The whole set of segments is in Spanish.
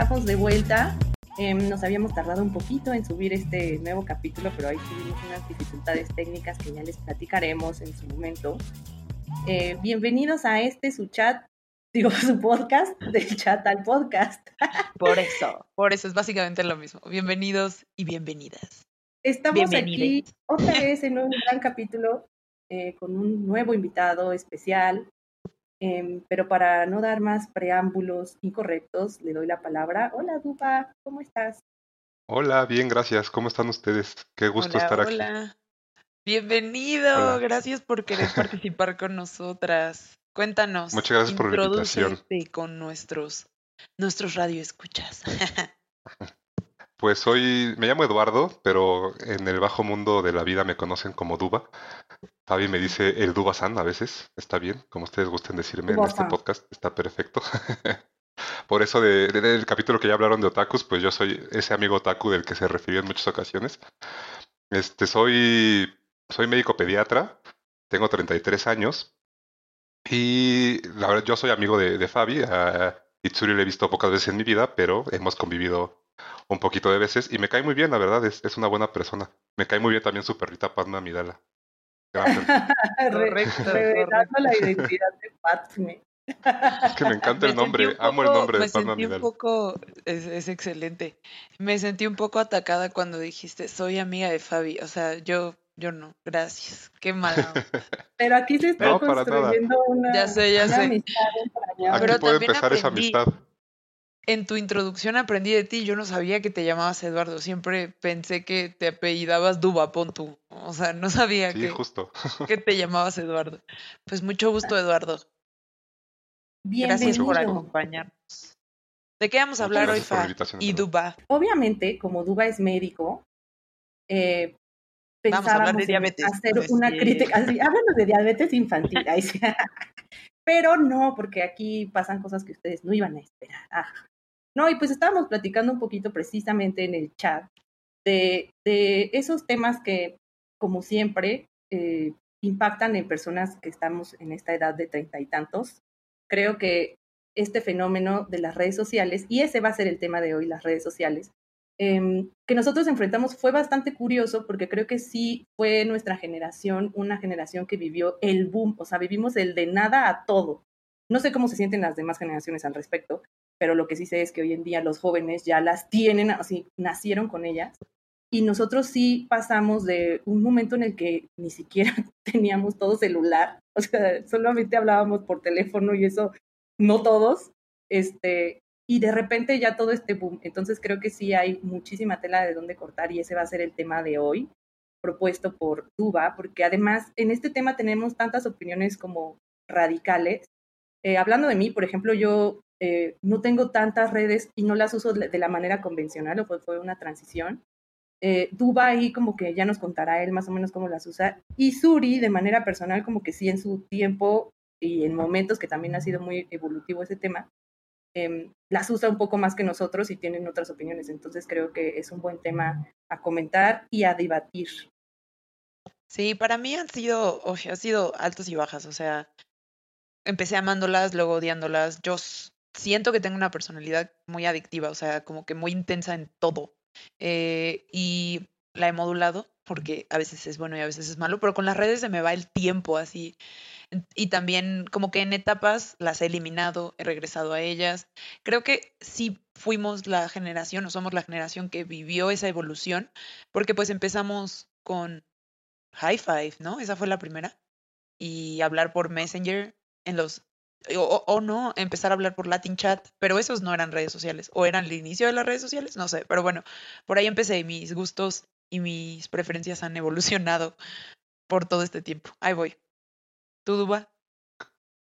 estamos de vuelta. Em, nos habíamos tardado un poquito en subir este nuevo capítulo, pero ahí tuvimos unas dificultades técnicas que ya les platicaremos en su momento. Eh, bienvenidos a este su chat, digo su podcast, del chat al podcast. Por eso, por eso es básicamente lo mismo. Bienvenidos y bienvenidas. Estamos aquí otra vez en un gran capítulo eh, con un nuevo invitado especial. Em, pero para no dar más preámbulos incorrectos, le doy la palabra. Hola, Dupa, ¿cómo estás? Hola, bien, gracias. ¿Cómo están ustedes? Qué gusto estar aquí. Hola. Bienvenido, gracias por querer participar con nosotras. Cuéntanos. Muchas gracias por la invitación. con nuestros, nuestros radioescuchas. Pues soy, me llamo Eduardo, pero en el bajo mundo de la vida me conocen como Duba. Fabi me dice el Duba-san a veces, está bien, como ustedes gusten decirme en este podcast, está perfecto. Por eso de, del capítulo que ya hablaron de otakus, pues yo soy ese amigo otaku del que se refirió en muchas ocasiones. Este, soy, soy médico pediatra, tengo 33 años y la verdad yo soy amigo de, de Fabi. A Itsuri le he visto pocas veces en mi vida, pero hemos convivido un poquito de veces y me cae muy bien, la verdad, es, es una buena persona. Me cae muy bien también su perrita Padma Midala. Revelando la identidad de Padme. Es que me encanta el nombre, amo el nombre de Padma Midala. Un poco, es, es, excelente. Me sentí un poco atacada cuando dijiste, soy amiga de Fabi. O sea, yo, yo no, gracias. Qué malo. Pero aquí se está construyendo una, ya sé, ya sé. amistad Aquí Pero puede empezar esa amistad. En tu introducción aprendí de ti, yo no sabía que te llamabas Eduardo, siempre pensé que te apellidabas Duba, pon tú. O sea, no sabía Sí, que, justo. que te llamabas Eduardo. Pues mucho gusto, Eduardo. Gracias por Bienvenido. acompañarnos. ¿De qué vamos a hablar hoy, Fa? Y. Duba. Obviamente, como Duba es médico, eh, Vamos a hablar de pensábamos en diabetes. hacer No es una crítica, así, háblanos de diabetes infantil. ahí sí. Pero no, porque aquí pasan cosas que ustedes no iban a esperar. Ah. No, y pues estábamos platicando un poquito precisamente en el chat de, esos temas que, como siempre, eh, impactan en personas que estamos en esta edad de treinta y tantos. Creo que este fenómeno de las redes sociales, y ese va a ser el tema de hoy, las redes sociales, eh, que nosotros enfrentamos fue bastante curioso porque creo que sí fue nuestra generación, una generación que vivió el boom, o sea, vivimos el de nada a todo. No sé cómo se sienten las demás generaciones al respecto, pero lo que sí sé es que hoy en día los jóvenes ya las tienen, así, nacieron con ellas. Y nosotros sí pasamos de un momento en el que ni siquiera teníamos todo celular, o sea, solamente hablábamos por teléfono y eso, no todos, este, y de repente ya todo este boom. Entonces creo que sí hay muchísima tela de dónde cortar y ese va a ser el tema de hoy, propuesto por Duba, porque además en este tema tenemos tantas opiniones como radicales. Eh, hablando de mí, por ejemplo, yo eh, no tengo tantas redes y no las uso de la manera convencional, o fue, una transición. Eh, Duba ahí como que ya nos contará él más o menos cómo las usa. Y Suri, de manera personal, como que sí en su tiempo y en momentos que también ha sido muy evolutivo ese tema, em, las usa un poco más que nosotros y tienen otras opiniones. Entonces creo que es un buen tema a comentar y a debatir. Sí, para mí han sido, sido altos y bajas. O sea, empecé amándolas, luego odiándolas. Yo siento que tengo una personalidad muy adictiva, o sea, como que muy intensa en todo. Eh, y la he modulado porque a veces es bueno y a veces es malo, pero con las redes se me va el tiempo así. Y también como que en etapas las he eliminado, he regresado a ellas. Creo que sí fuimos la generación o somos la generación que vivió esa evolución, porque pues empezamos con High Five, ¿no? Esa fue la primera. Y hablar por Messenger en los... O, o- o no, empezar a hablar por Latin Chat, pero esos no eran redes sociales. O eran el inicio de las redes sociales, no sé. Pero bueno, por ahí empecé y mis gustos y mis preferencias han evolucionado por todo este tiempo. Ahí voy. ¿Tú, Duba?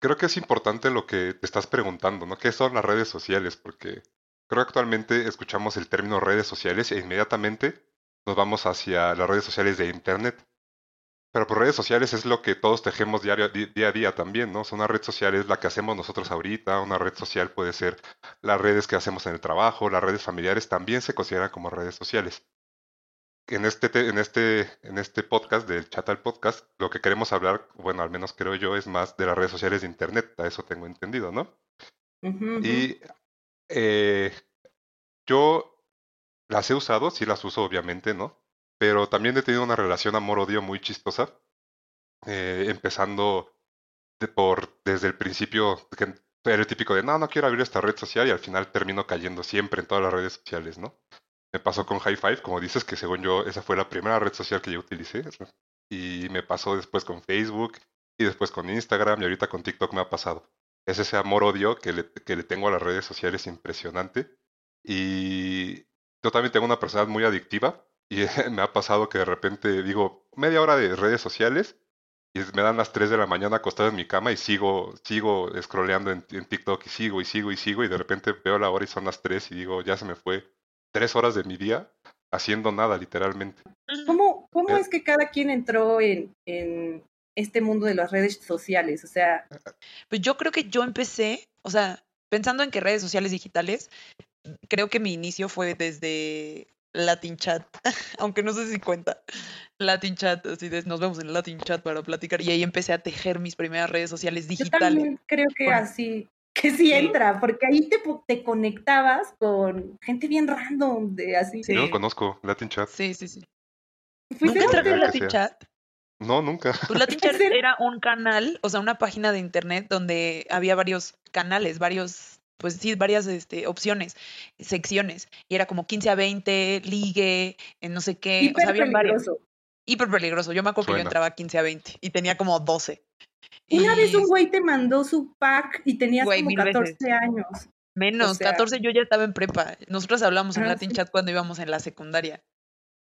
Creo que es importante lo que te estás preguntando, ¿no? ¿Qué son las redes sociales? Porque creo que actualmente escuchamos el término redes sociales e inmediatamente nos vamos hacia las redes sociales de Internet. Pero por redes sociales es lo que todos tejemos diario, di- día a día también, ¿no? O sea, una red social es la que hacemos nosotros ahorita, una red social puede ser las redes que hacemos en el trabajo, las redes familiares también se consideran como redes sociales. En este, te- en este, en este podcast, del chat al podcast, lo que queremos hablar, bueno, al menos creo yo, es más de las redes sociales de Internet, a eso tengo entendido, ¿no? Y eh, yo las he usado, sí las uso obviamente, ¿no? Pero también he tenido una relación amor-odio muy chistosa, eh, empezando por desde el principio, que era el típico de, no, no quiero abrir esta red social y al final termino cayendo siempre en todas las redes sociales, ¿no? Me pasó con High Five, como dices, que según yo esa fue la primera red social que yo utilicé. Y me pasó después con Facebook y después con Instagram y ahorita con TikTok me ha pasado. Es ese amor-odio que le, que le tengo a las redes sociales impresionante. Y yo también tengo una personalidad muy adictiva y me ha pasado que de repente digo media hora de redes sociales y me dan las 3 de la mañana acostado en mi cama y sigo, sigo scrolleando en, en, TikTok y sigo y sigo y sigo y de repente veo la hora y son las 3 y digo, ya se me fue tres horas de mi día haciendo nada, literalmente. ¿Cómo, cómo eh. es que cada quien entró en, en este mundo de las redes sociales? O sea... Pues yo creo que yo empecé, o sea, pensando en que redes sociales digitales, creo que mi inicio fue desde Latin Chat, aunque no sé si cuenta. Latin Chat, así de, nos vemos en Latin Chat para platicar. Y ahí empecé a tejer mis primeras redes sociales digitales. Yo también creo que así, que sí entra, porque ahí te, te conectabas con gente bien random, de así. Sí, yo conozco Latin Chat. Sí, sí, sí. ¿Nunca entraste en Latin Chat? No, nunca. Pues Latin Chat era un canal, o sea, una página de internet donde había varios canales, varios pues sí, varias este, opciones, secciones. Y era como 15 a 20, ligue, en no sé qué. Hiper o sea, había peligroso. Varios. Hiper peligroso. Yo me acuerdo que yo entraba 15 a 20 y tenía como 12. Una vez un güey te mandó su pack y tenías como 14 años. Menos, 14 yo ya estaba en prepa. Nosotros hablamos en ah, Latin Chat cuando íbamos en la secundaria.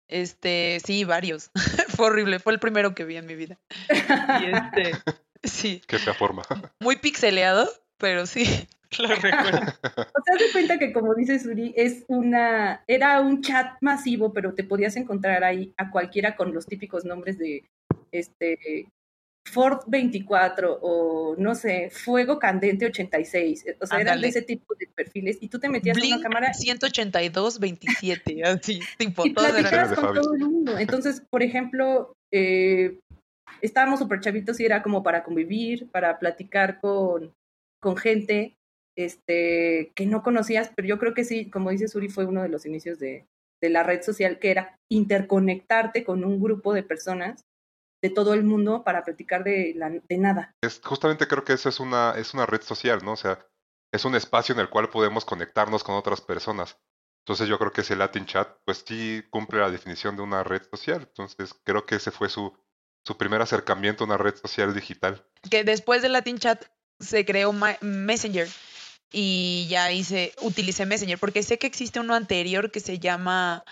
Este, sí, varios. fue horrible, fue el primero que vi en mi vida. Y este, sí. Que se forma. Muy pixeleado, pero sí. Lo recuerdo. O sea, se cuenta que como dice Suri, es una, era un chat masivo, pero te podías encontrar ahí a cualquiera con los típicos nombres de este Ford 24 o no sé, Fuego Candente 86. O sea, eran de ese tipo de perfiles y tú te metías en una cámara 182 27, así, tipo y con todo el mundo. Entonces, por ejemplo, eh, estábamos súper chavitos y era como para convivir, para platicar con, con gente este, que no conocías, pero yo creo que sí, como dice Suri, fue uno de los inicios de, de la red social, que era interconectarte con un grupo de personas de todo el mundo para platicar de, la, de nada. Es, justamente creo que eso es una, es una red social, ¿no? O sea, es un espacio en el cual podemos conectarnos con otras personas. Entonces yo creo que ese Latin Chat, pues sí cumple la definición de una red social. Entonces creo que ese fue su, su primer acercamiento a una red social digital. Que después de Latin Chat se creó Messenger y ya hice, utilicé Messenger, porque sé que existe uno anterior que se llama,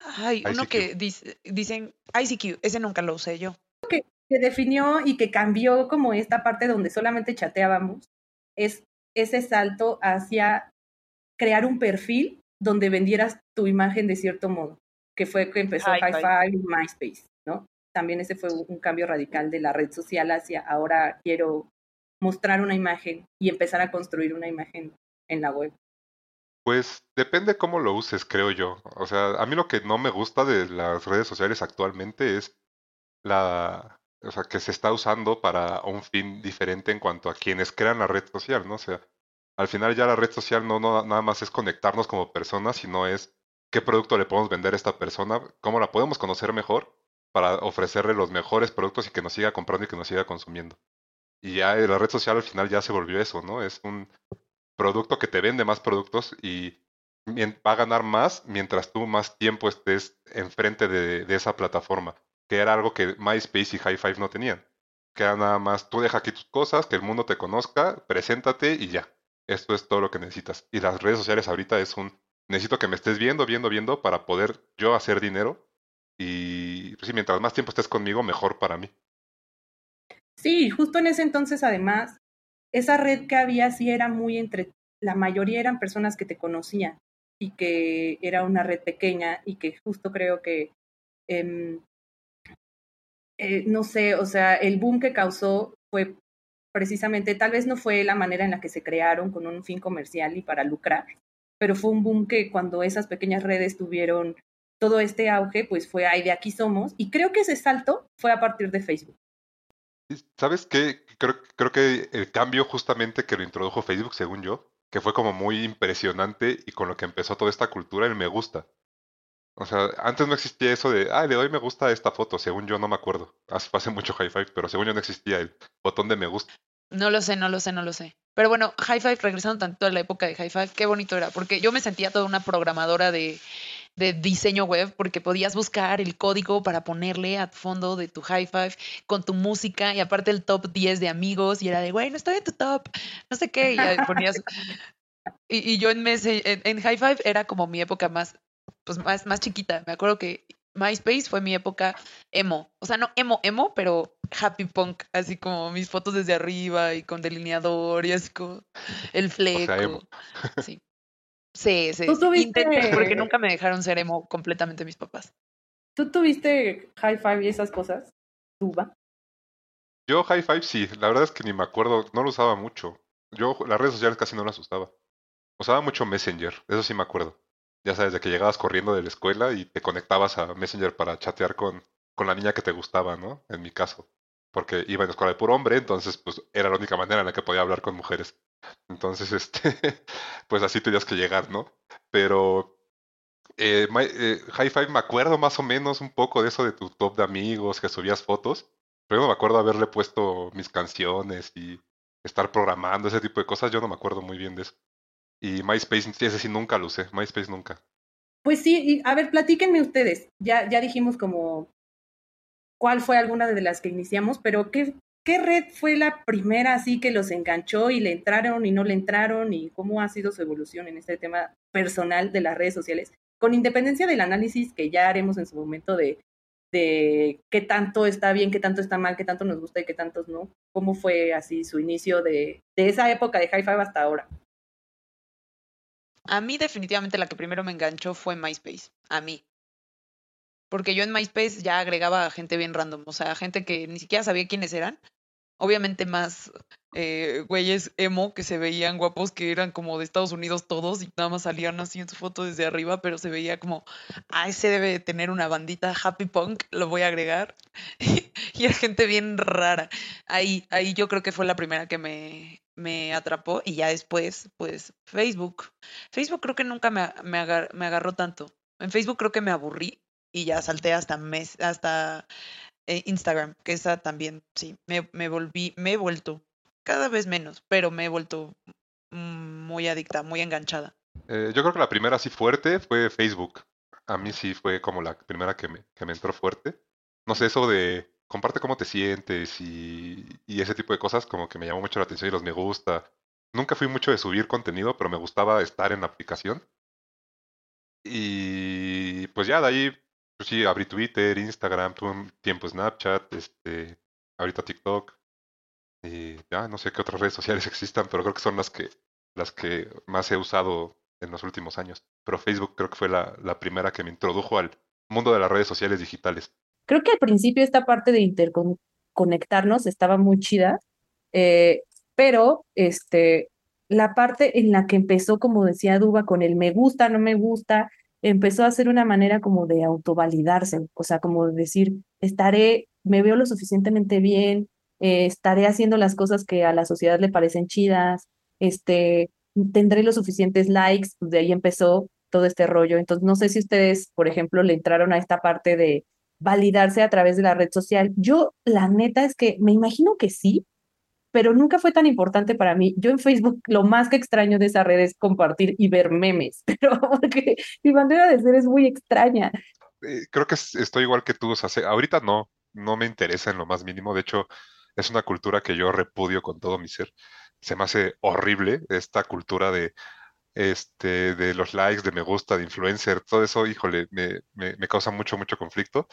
ay, uno que dice, dicen ICQ, ese nunca lo usé yo. Que, que definió y que cambió como esta parte donde solamente chateábamos, es ese salto hacia crear un perfil donde vendieras tu imagen de cierto modo, que fue que empezó Hi-Fi y MySpace, ¿no? También ese fue un cambio radical de la red social hacia ahora quiero mostrar una imagen y empezar a construir una imagen en la web? Pues depende cómo lo uses, creo yo. O sea, a mí lo que no me gusta de las redes sociales actualmente es la, o sea, que se está usando para un fin diferente en cuanto a quienes crean la red social, ¿no? O sea, al final ya la red social no, no nada más es conectarnos como personas, sino es qué producto le podemos vender a esta persona, cómo la podemos conocer mejor para ofrecerle los mejores productos y que nos siga comprando y que nos siga consumiendo. Y ya la red social al final ya se volvió eso, ¿no? Es un producto que te vende más productos y va a ganar más mientras tú más tiempo estés enfrente de, de esa plataforma, que era algo que MySpace y High Five no tenían. Que era nada más, tú deja aquí tus cosas, que el mundo te conozca, preséntate y ya. Esto es todo lo que necesitas. Y las redes sociales ahorita es un, necesito que me estés viendo, viendo, viendo para poder yo hacer dinero. Y pues, mientras más tiempo estés conmigo, mejor para mí. Sí, justo en ese entonces, además, esa red que había sí era muy entre, la mayoría eran personas que te conocían y que era una red pequeña y que justo creo que, eh, eh, no sé, o sea, el boom que causó fue precisamente, tal vez no fue la manera en la que se crearon con un fin comercial y para lucrar, pero fue un boom que cuando esas pequeñas redes tuvieron todo este auge, pues fue ahí de aquí somos, y creo que ese salto fue a partir de Facebook. ¿Sabes qué? Creo, creo que el cambio justamente que lo introdujo Facebook, según yo, que fue como muy impresionante y con lo que empezó toda esta cultura el me gusta. O sea, antes no existía eso de, ah, le doy me gusta a esta foto, según yo no me acuerdo. Hace, hace mucho high five, pero según yo no existía el botón de me gusta. No lo sé, no lo sé, no lo sé. Pero bueno, High Five, regresando tanto a la época de High Five, qué bonito era, porque yo me sentía toda una programadora de, de diseño web, porque podías buscar el código para ponerle a fondo de tu High Five con tu música y aparte el top 10 de amigos y era de, güey, no estoy en tu top, no sé qué, y ponías... Y, y yo en, mes, en, en High Five era como mi época más, pues más, más chiquita. Me acuerdo que MySpace fue mi época emo. O sea, no emo, emo, pero happy punk. Así como mis fotos desde arriba y con delineador y así como el fleco. sí. Sí, sí. Intenté, porque nunca me dejaron ser emo completamente mis papás. ¿Tú tuviste high five y esas cosas? ¿Tuba? Yo high five sí, la verdad es que ni me acuerdo, no lo usaba mucho. Yo las redes sociales casi no las usaba. Usaba mucho Messenger, eso sí me acuerdo. Ya sabes, de que llegabas corriendo de la escuela y te conectabas a Messenger para chatear con, con la niña que te gustaba, ¿no? En mi caso. Porque iba en la escuela de puro hombre, entonces pues era la única manera en la que podía hablar con mujeres. Entonces, este, pues así tenías que llegar, ¿no? Pero eh, eh, High Five me acuerdo más o menos un poco de eso de tu top de amigos, que subías fotos. Pero no me acuerdo haberle puesto mis canciones y estar programando ese tipo de cosas. Yo no me acuerdo muy bien de eso. Y MySpace, ese sí nunca lo usé, MySpace nunca. Pues sí, a ver, platíquenme ustedes. Ya, ya dijimos como cuál fue alguna de las que iniciamos, pero ¿qué, ¿qué red fue la primera así que los enganchó y le entraron y no le entraron y cómo ha sido su evolución en este tema personal de las redes sociales? Con independencia del análisis que ya haremos en su momento de, de qué tanto está bien, qué tanto está mal, qué tanto nos gusta y qué tantos no. ¿Cómo fue así su inicio de, de esa época de High Five hasta ahora? A mí definitivamente la que primero me enganchó fue MySpace, a mí. Porque yo en MySpace ya agregaba gente bien random, o sea, gente que ni siquiera sabía quiénes eran. Obviamente más eh, güeyes emo que se veían guapos, que eran como de Estados Unidos todos y nada más salían así en su foto desde arriba, pero se veía como, ah, ese debe tener una bandita happy punk, lo voy a agregar. y era gente bien rara. Ahí, ahí yo creo que fue la primera que me, me atrapó y ya después, pues Facebook. Facebook creo que nunca me, me, agarró tanto. En Facebook creo que me aburrí y ya salté hasta mes, hasta eh, Instagram, que esa también, sí, me, me volví, me he vuelto cada vez menos, pero me he vuelto muy adicta, muy enganchada. Eh, yo creo que la primera así fuerte fue Facebook. A mí sí fue como la primera que me, que me entró fuerte. No sé, eso de comparte cómo te sientes y, ese tipo de cosas como que me llamó mucho la atención y los me gusta. Nunca fui mucho de subir contenido, pero me gustaba estar en la aplicación. Y pues ya de ahí, sí, abrí Twitter, Instagram, tuve un tiempo Snapchat, este, ahorita TikTok. Y ya no sé qué otras redes sociales existan, pero creo que son las que, las que más he usado en los últimos años. Pero Facebook creo que fue la, la primera que me introdujo al mundo de las redes sociales digitales. Creo que al principio esta parte de interconectarnos estaba muy chida, eh, pero este, la parte en la que empezó, como decía Duba, con el me gusta, no me gusta, empezó a ser una manera como de autovalidarse, o sea, como de decir, estaré, me veo lo suficientemente bien, eh, estaré haciendo las cosas que a la sociedad le parecen chidas, este, tendré los suficientes likes, pues de ahí empezó todo este rollo. Entonces, no sé si ustedes, por ejemplo, le entraron a esta parte de validarse a través de la red social. Yo, la neta es que me imagino que sí, pero nunca fue tan importante para mí. Yo en Facebook lo más que extraño de esa red es compartir y ver memes, pero porque mi bandera de ser es muy extraña. Eh, creo que estoy igual que tú, o sea, ahorita no, no me interesa en lo más mínimo, de hecho es una cultura que yo repudio con todo mi ser. Se me hace horrible esta cultura de este, de los likes, de me gusta, de influencer, todo eso, híjole, me, me, causa mucho, mucho conflicto.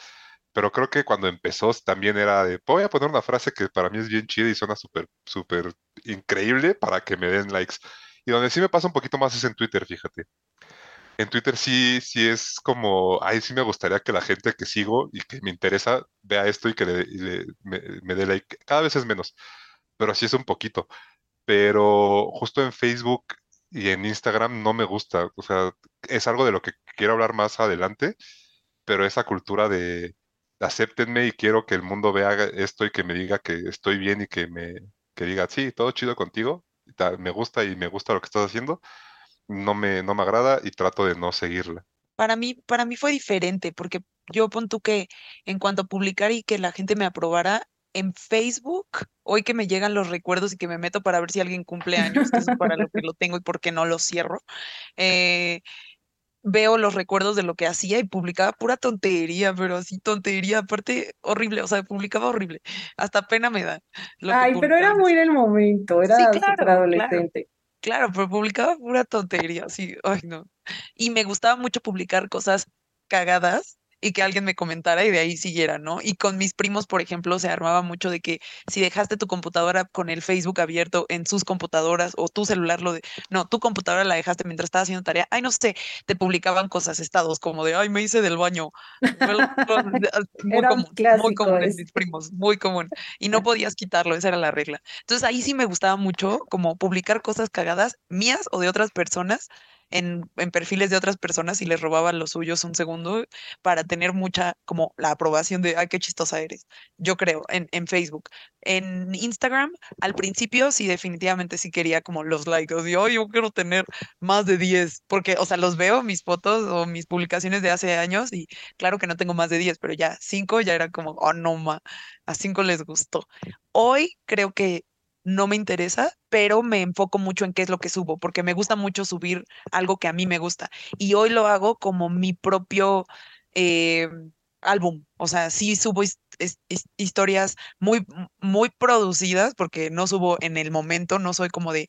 Pero creo que cuando empezó también era de, voy a poner una frase que para mí es bien chida y suena súper, súper increíble para que me den likes. Y donde sí me pasa un poquito más es en Twitter, fíjate. En Twitter sí, sí es como, ahí sí me gustaría que la gente que sigo y que me interesa vea esto y que me, me dé like. Cada vez es menos, pero así es un poquito. Pero justo en Facebook y en Instagram no me gusta. O sea, es algo de lo que quiero hablar más adelante, pero esa cultura de acéptenme y quiero que el mundo vea esto y que me diga que estoy bien y que me que diga, sí, todo chido contigo, me gusta y me gusta lo que estás haciendo, no me, no me agrada y trato de no seguirla. Para mí, para mí fue diferente, porque yo pon tú que en cuanto a publicar y que la gente me aprobara, en Facebook, hoy que me llegan los recuerdos y que me meto para ver si alguien cumple años, que es para lo que lo tengo y por qué no lo cierro, eh, veo los recuerdos de lo que hacía y publicaba pura tontería, pero así tontería, aparte horrible, o sea, publicaba horrible, hasta pena me da. Ay, pero era muy en el momento, era sí, claro, adolescente. Claro, pero publicaba pura tontería, así, ay no. Y me gustaba mucho publicar cosas cagadas y que alguien me comentara y de ahí siguiera, ¿no? Y con mis primos, por ejemplo, se armaba mucho de que si dejaste tu computadora con el Facebook abierto en sus computadoras o tu celular lo de, no, tu computadora la dejaste mientras estaba haciendo tarea, ay, no sé, te publicaban cosas, estados como de, ay, me hice del baño. muy común, muy común en mis primos, muy común. Y no podías quitarlo, esa era la regla. Entonces ahí sí me gustaba mucho como publicar cosas cagadas mías o de otras personas en, perfiles de otras personas y les robaba los suyos un segundo para tener mucha, como la aprobación de, ay, qué chistosa eres. Yo creo, en, en Facebook. En Instagram, al principio sí, definitivamente sí quería como los likes. O sea, yo quiero tener más de 10, porque, o sea, los veo, mis fotos o mis publicaciones de hace años y claro que no tengo más de 10, pero ya 5 ya era como, oh, no, ma, a 5 les gustó. Hoy creo que no me interesa, pero me enfoco mucho en qué es lo que subo, porque me gusta mucho subir algo que a mí me gusta. Y hoy lo hago como mi propio eh, álbum. O sea, sí subo historias muy, muy producidas, porque no subo en el momento, no soy como de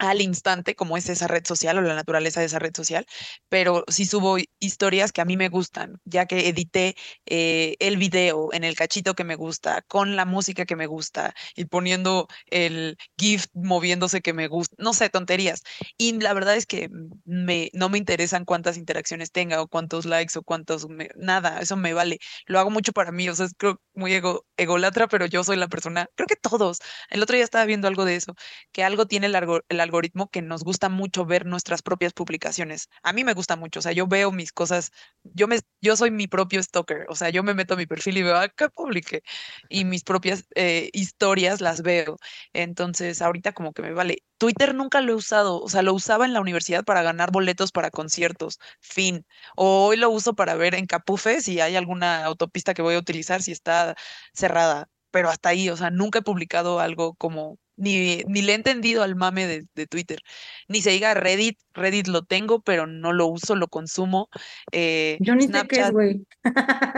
al instante, como es esa red social o la naturaleza de esa red social, pero sí subo historias que a mí me gustan, ya que edité eh, el video en el cachito que me gusta, con la música que me gusta y poniendo el GIF moviéndose que me gusta, no sé, tonterías. Y la verdad es que me, no me interesan cuántas interacciones tenga o cuántos likes o cuántos, nada, eso me vale. Lo hago mucho para mí, o sea, es creo muy ego, egolatra, pero yo soy la persona, creo que todos. El otro día estaba viendo algo de eso, que algo tiene el, el algoritmo que nos gusta mucho ver nuestras propias publicaciones. A mí me gusta mucho, o sea, yo veo mis cosas, yo me yo soy mi propio stalker, o sea, yo me meto a mi perfil y veo, ah, publiqué y mis propias eh, historias las veo. Entonces, ahorita como que me vale. Twitter nunca lo he usado, o sea, lo usaba en la universidad para ganar boletos para conciertos, fin. O hoy lo uso para ver en Capufe si hay alguna autopista que voy a utilizar, si está cerrada, pero hasta ahí, o sea, nunca he publicado algo como ni, ni le he entendido al mame de, Twitter. Ni se diga Reddit, Reddit lo tengo, pero no lo uso, lo consumo. Eh, Yo ni sé qué es, güey.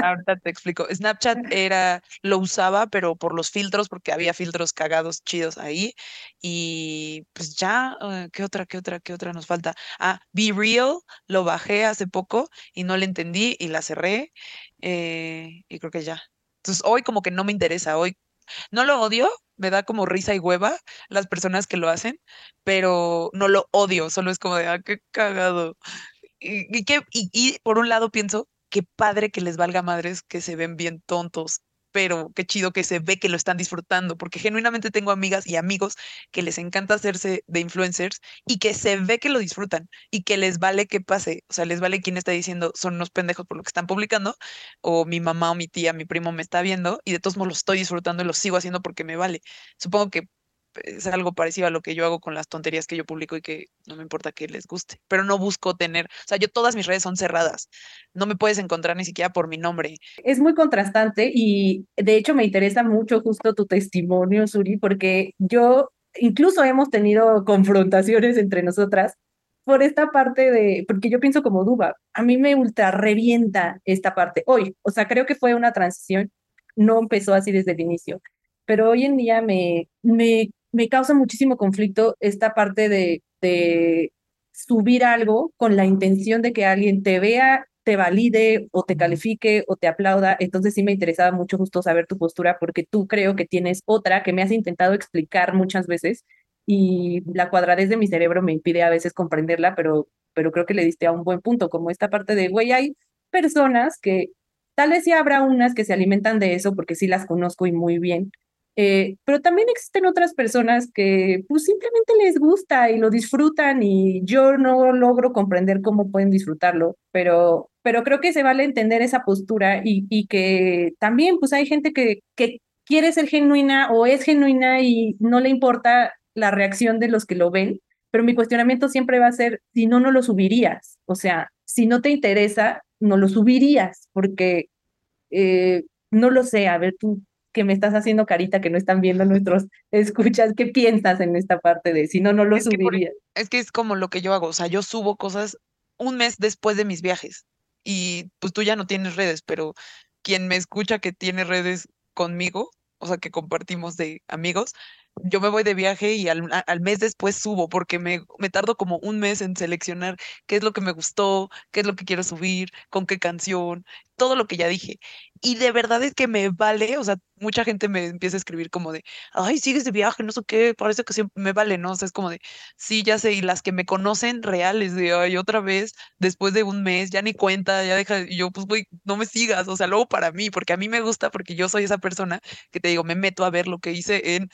Ahorita te explico. Snapchat era, lo usaba, pero por los filtros, porque había filtros cagados chidos ahí. Y pues ya, eh, ¿qué otra, qué otra, qué otra nos falta? Ah, Be Real, lo bajé hace poco y no le entendí y la cerré. Eh, y creo que ya. Entonces hoy como que no me interesa, hoy no lo odio, me da como risa y hueva las personas que lo hacen, pero no lo odio, solo es como de, ah, qué cagado. Y, y, que, y por un lado pienso, qué padre que les valga madres que se ven bien tontos pero qué chido que se ve que lo están disfrutando, porque genuinamente tengo amigas y amigos que les encanta hacerse de influencers y que se ve que lo disfrutan y que les vale que pase, o sea, les vale quien está diciendo son unos pendejos por lo que están publicando, o mi mamá o mi tía, mi primo me está viendo y de todos modos lo estoy disfrutando y lo sigo haciendo porque me vale. Supongo que es algo parecido a lo que yo hago con las tonterías que yo publico y que no me importa que les guste, pero no busco tener, o sea, yo todas mis redes son cerradas, no me puedes encontrar ni siquiera por mi nombre. Es muy contrastante y de hecho me interesa mucho justo tu testimonio, Suri, porque yo incluso hemos tenido confrontaciones entre nosotras por esta parte de, porque yo pienso como Duba, a mí me ultra revienta esta parte hoy, o sea, creo que fue una transición, no empezó así desde el inicio, pero hoy en día me, me me causa muchísimo conflicto esta parte de, de subir algo con la intención de que alguien te vea, te valide o te califique o te aplauda. Entonces sí me interesaba mucho justo saber tu postura porque tú creo que tienes otra que me has intentado explicar muchas veces y la cuadradez de mi cerebro me impide a veces comprenderla, pero, pero creo que le diste a un buen punto, como esta parte de, güey, hay personas que tal vez sí habrá unas que se alimentan de eso porque sí las conozco y muy bien, eh, pero también existen otras personas que pues simplemente les gusta y lo disfrutan y yo no logro comprender cómo pueden disfrutarlo, pero, pero creo que se vale entender esa postura y, y que también pues hay gente que, que quiere ser genuina o es genuina y no le importa la reacción de los que lo ven, pero mi cuestionamiento siempre va a ser, si no, no lo subirías. O sea, si no te interesa, no lo subirías, porque eh, no lo sé, a ver tú que me estás haciendo carita que no están viendo nuestros escuchas, ¿qué piensas en esta parte de si no, no lo subirías? es que es como lo que yo hago, o sea, yo subo cosas un mes después de mis viajes y pues tú ya no tienes redes, pero quien me escucha que tiene redes conmigo, o sea, que compartimos de amigos, yo me voy de viaje y al, al mes después subo porque me, me, tardo como un mes en seleccionar qué es lo que me gustó, qué es lo que quiero subir, con qué canción, todo lo que ya dije. Y de verdad es que me vale, o sea, mucha gente me empieza a escribir como de, ay, sigues de viaje, no sé qué, parece que siempre me vale, ¿no? O sea, es como de, sí, ya sé, y las que me conocen reales, de, ay, otra vez, después de un mes, ya ni cuenta, ya deja, y yo, pues, güey, no me sigas, o sea, luego para mí, porque a mí me gusta, porque yo soy esa persona que te digo, me meto a ver lo que hice en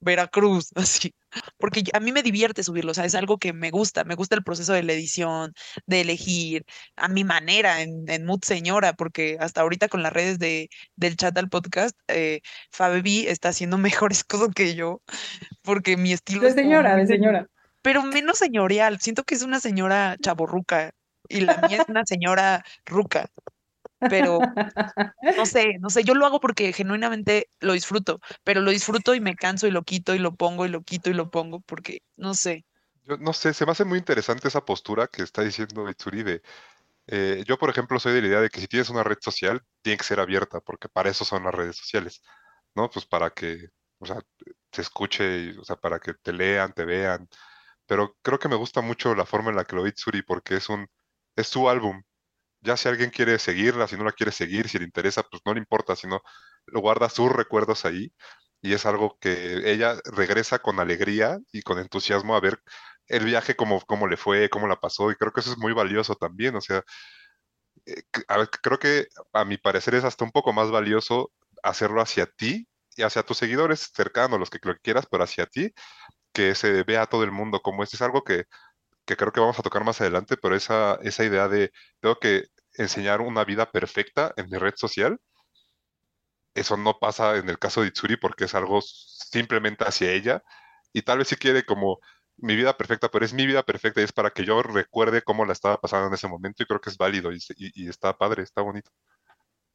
Veracruz, así, porque a mí me divierte subirlo, o sea, es algo que me gusta, me gusta el proceso de la edición, de elegir a mi manera, en, en mood señora, porque hasta ahorita con las redes de, del chat al podcast, eh, Fabi está haciendo mejores cosas que yo, porque mi estilo de señora, de señora. Pero menos señorial, siento que es una señora chaborruca y la mía es una señora ruca pero no sé, no sé, yo lo hago porque genuinamente lo disfruto, pero lo disfruto y me canso y lo quito y lo pongo y lo quito y lo pongo porque no sé. Yo no sé, se me hace muy interesante esa postura que está diciendo Itsuri de, eh, yo por ejemplo soy de la idea de que si tienes una red social, tiene que ser abierta, porque para eso son las redes sociales, ¿no? Pues para que, o sea, se escuche, o sea, para que te lean, te vean, pero creo que me gusta mucho la forma en la que lo ve Itsuri porque es un, es su álbum, ya si alguien quiere seguirla, si no la quiere seguir, si le interesa, pues no le importa, sino lo guarda sus recuerdos ahí. Y es algo que ella regresa con alegría y con entusiasmo a ver el viaje, cómo, cómo le fue, cómo la pasó, y creo que eso es muy valioso también, o sea, eh, creo que a mi parecer es hasta un poco más valioso hacerlo hacia ti y hacia tus seguidores cercanos, los que lo quieras, pero hacia ti, que se vea a todo el mundo como este es algo que, que creo que vamos a tocar más adelante, pero esa, esa idea de tengo que enseñar una vida perfecta en mi red social. Eso no pasa en el caso de Itsuri porque es algo simplemente hacia ella. Y tal vez si quiere como mi vida perfecta, pero es mi vida perfecta y es para que yo recuerde cómo la estaba pasando en ese momento y creo que es válido y, y está padre, está bonito.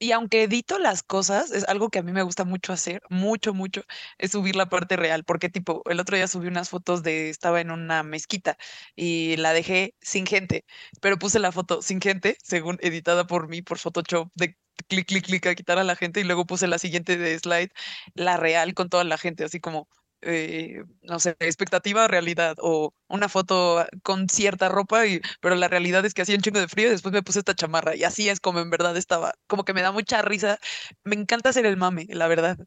Y aunque edito las cosas, es algo que a mí me gusta mucho hacer, mucho, mucho, es subir la parte real, porque tipo, el otro día subí unas fotos de, estaba en una mezquita y la dejé sin gente, pero puse la foto sin gente, según editada por mí, por Photoshop, de clic, clic, clic a quitar a la gente y luego puse la siguiente de slide, la real con toda la gente, así como eh, no sé, expectativa realidad, o una foto con cierta ropa, y, pero la realidad es que hacía un chingo de frío y después me puse esta chamarra, y así es como en verdad estaba, como que me da mucha risa, me encanta hacer el mame, la verdad.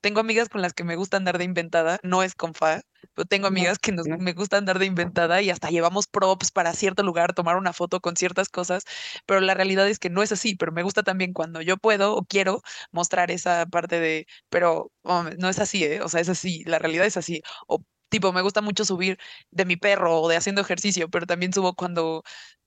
Tengo amigas con las que me gusta andar de inventada, no es con fa, tengo amigas que nos, me gusta andar de inventada y hasta llevamos props para cierto lugar, tomar una foto con ciertas cosas, pero la realidad es que no es así, pero me gusta también cuando yo puedo o quiero mostrar esa parte de, pero no es así, ¿eh? O sea, es así, la realidad es así. O tipo, me gusta mucho subir de mi perro o de haciendo ejercicio, pero también subo cuando,